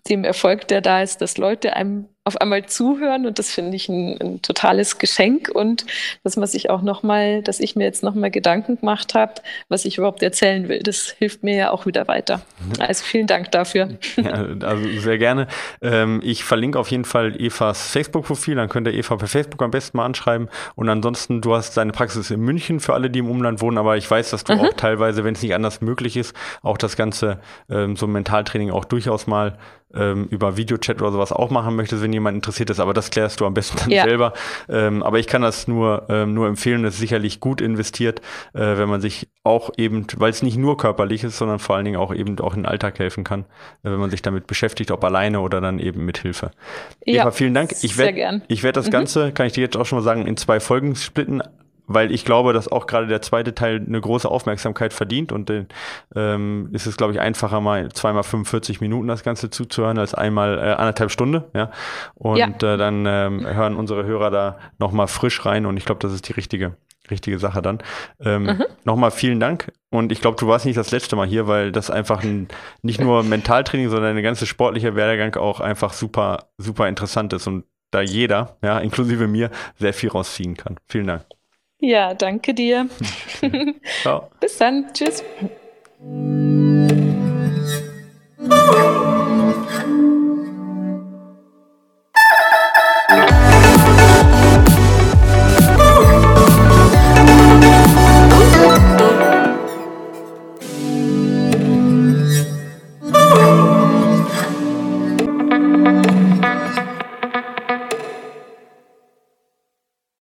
dem Erfolg, der da ist, dass Leute einem auf einmal zuhören und das finde ich ein, ein, totales Geschenk und dass man sich auch nochmal, dass ich mir jetzt nochmal Gedanken gemacht habe, was ich überhaupt erzählen will. Das hilft mir ja auch wieder weiter. Also vielen Dank dafür. Ja, also sehr gerne. Ähm, ich verlinke auf jeden Fall Evas Facebook-Profil, dann könnt ihr Eva per Facebook am besten mal anschreiben und ansonsten, du hast deine Praxis in München für alle, die im Umland wohnen, aber ich weiß, dass du mhm. auch teilweise, wenn es nicht anders möglich ist, auch das ganze ähm, so Mentaltraining auch durchaus mal ähm, über Videochat oder sowas auch machen möchtest, wenn jemand interessiert ist, aber das klärst du am besten dann Ja. selber. Ähm, aber ich kann das nur, ähm, nur empfehlen, es ist sicherlich gut investiert, äh, wenn man sich auch eben, weil es nicht nur körperlich ist, sondern vor allen Dingen auch eben auch in den Alltag helfen kann, äh, wenn man sich damit beschäftigt, ob alleine oder dann eben mit Hilfe. Ja, Eva, vielen Dank. Ich werde werd das Ganze, kann ich dir jetzt auch schon mal sagen, in zwei Folgen splitten, weil ich glaube, dass auch gerade der zweite Teil eine große Aufmerksamkeit verdient und äh, ähm, ist es, glaube ich, einfacher, mal zweimal 45 Minuten das Ganze zuzuhören, als einmal äh, anderthalb Stunde. Ja? Und Ja. Äh, dann ähm, hören unsere Hörer da nochmal frisch rein und ich glaube, das ist die richtige richtige Sache dann. Ähm, Nochmal vielen Dank. Und ich glaube, du warst nicht das letzte Mal hier, weil das einfach ein, nicht nur Mentaltraining, sondern der ganze sportliche Werdegang auch einfach super, super interessant ist und da jeder, ja, inklusive mir, sehr viel rausziehen kann. Vielen Dank. Ja, danke dir. Ciao. Bis dann. Tschüss. Thank.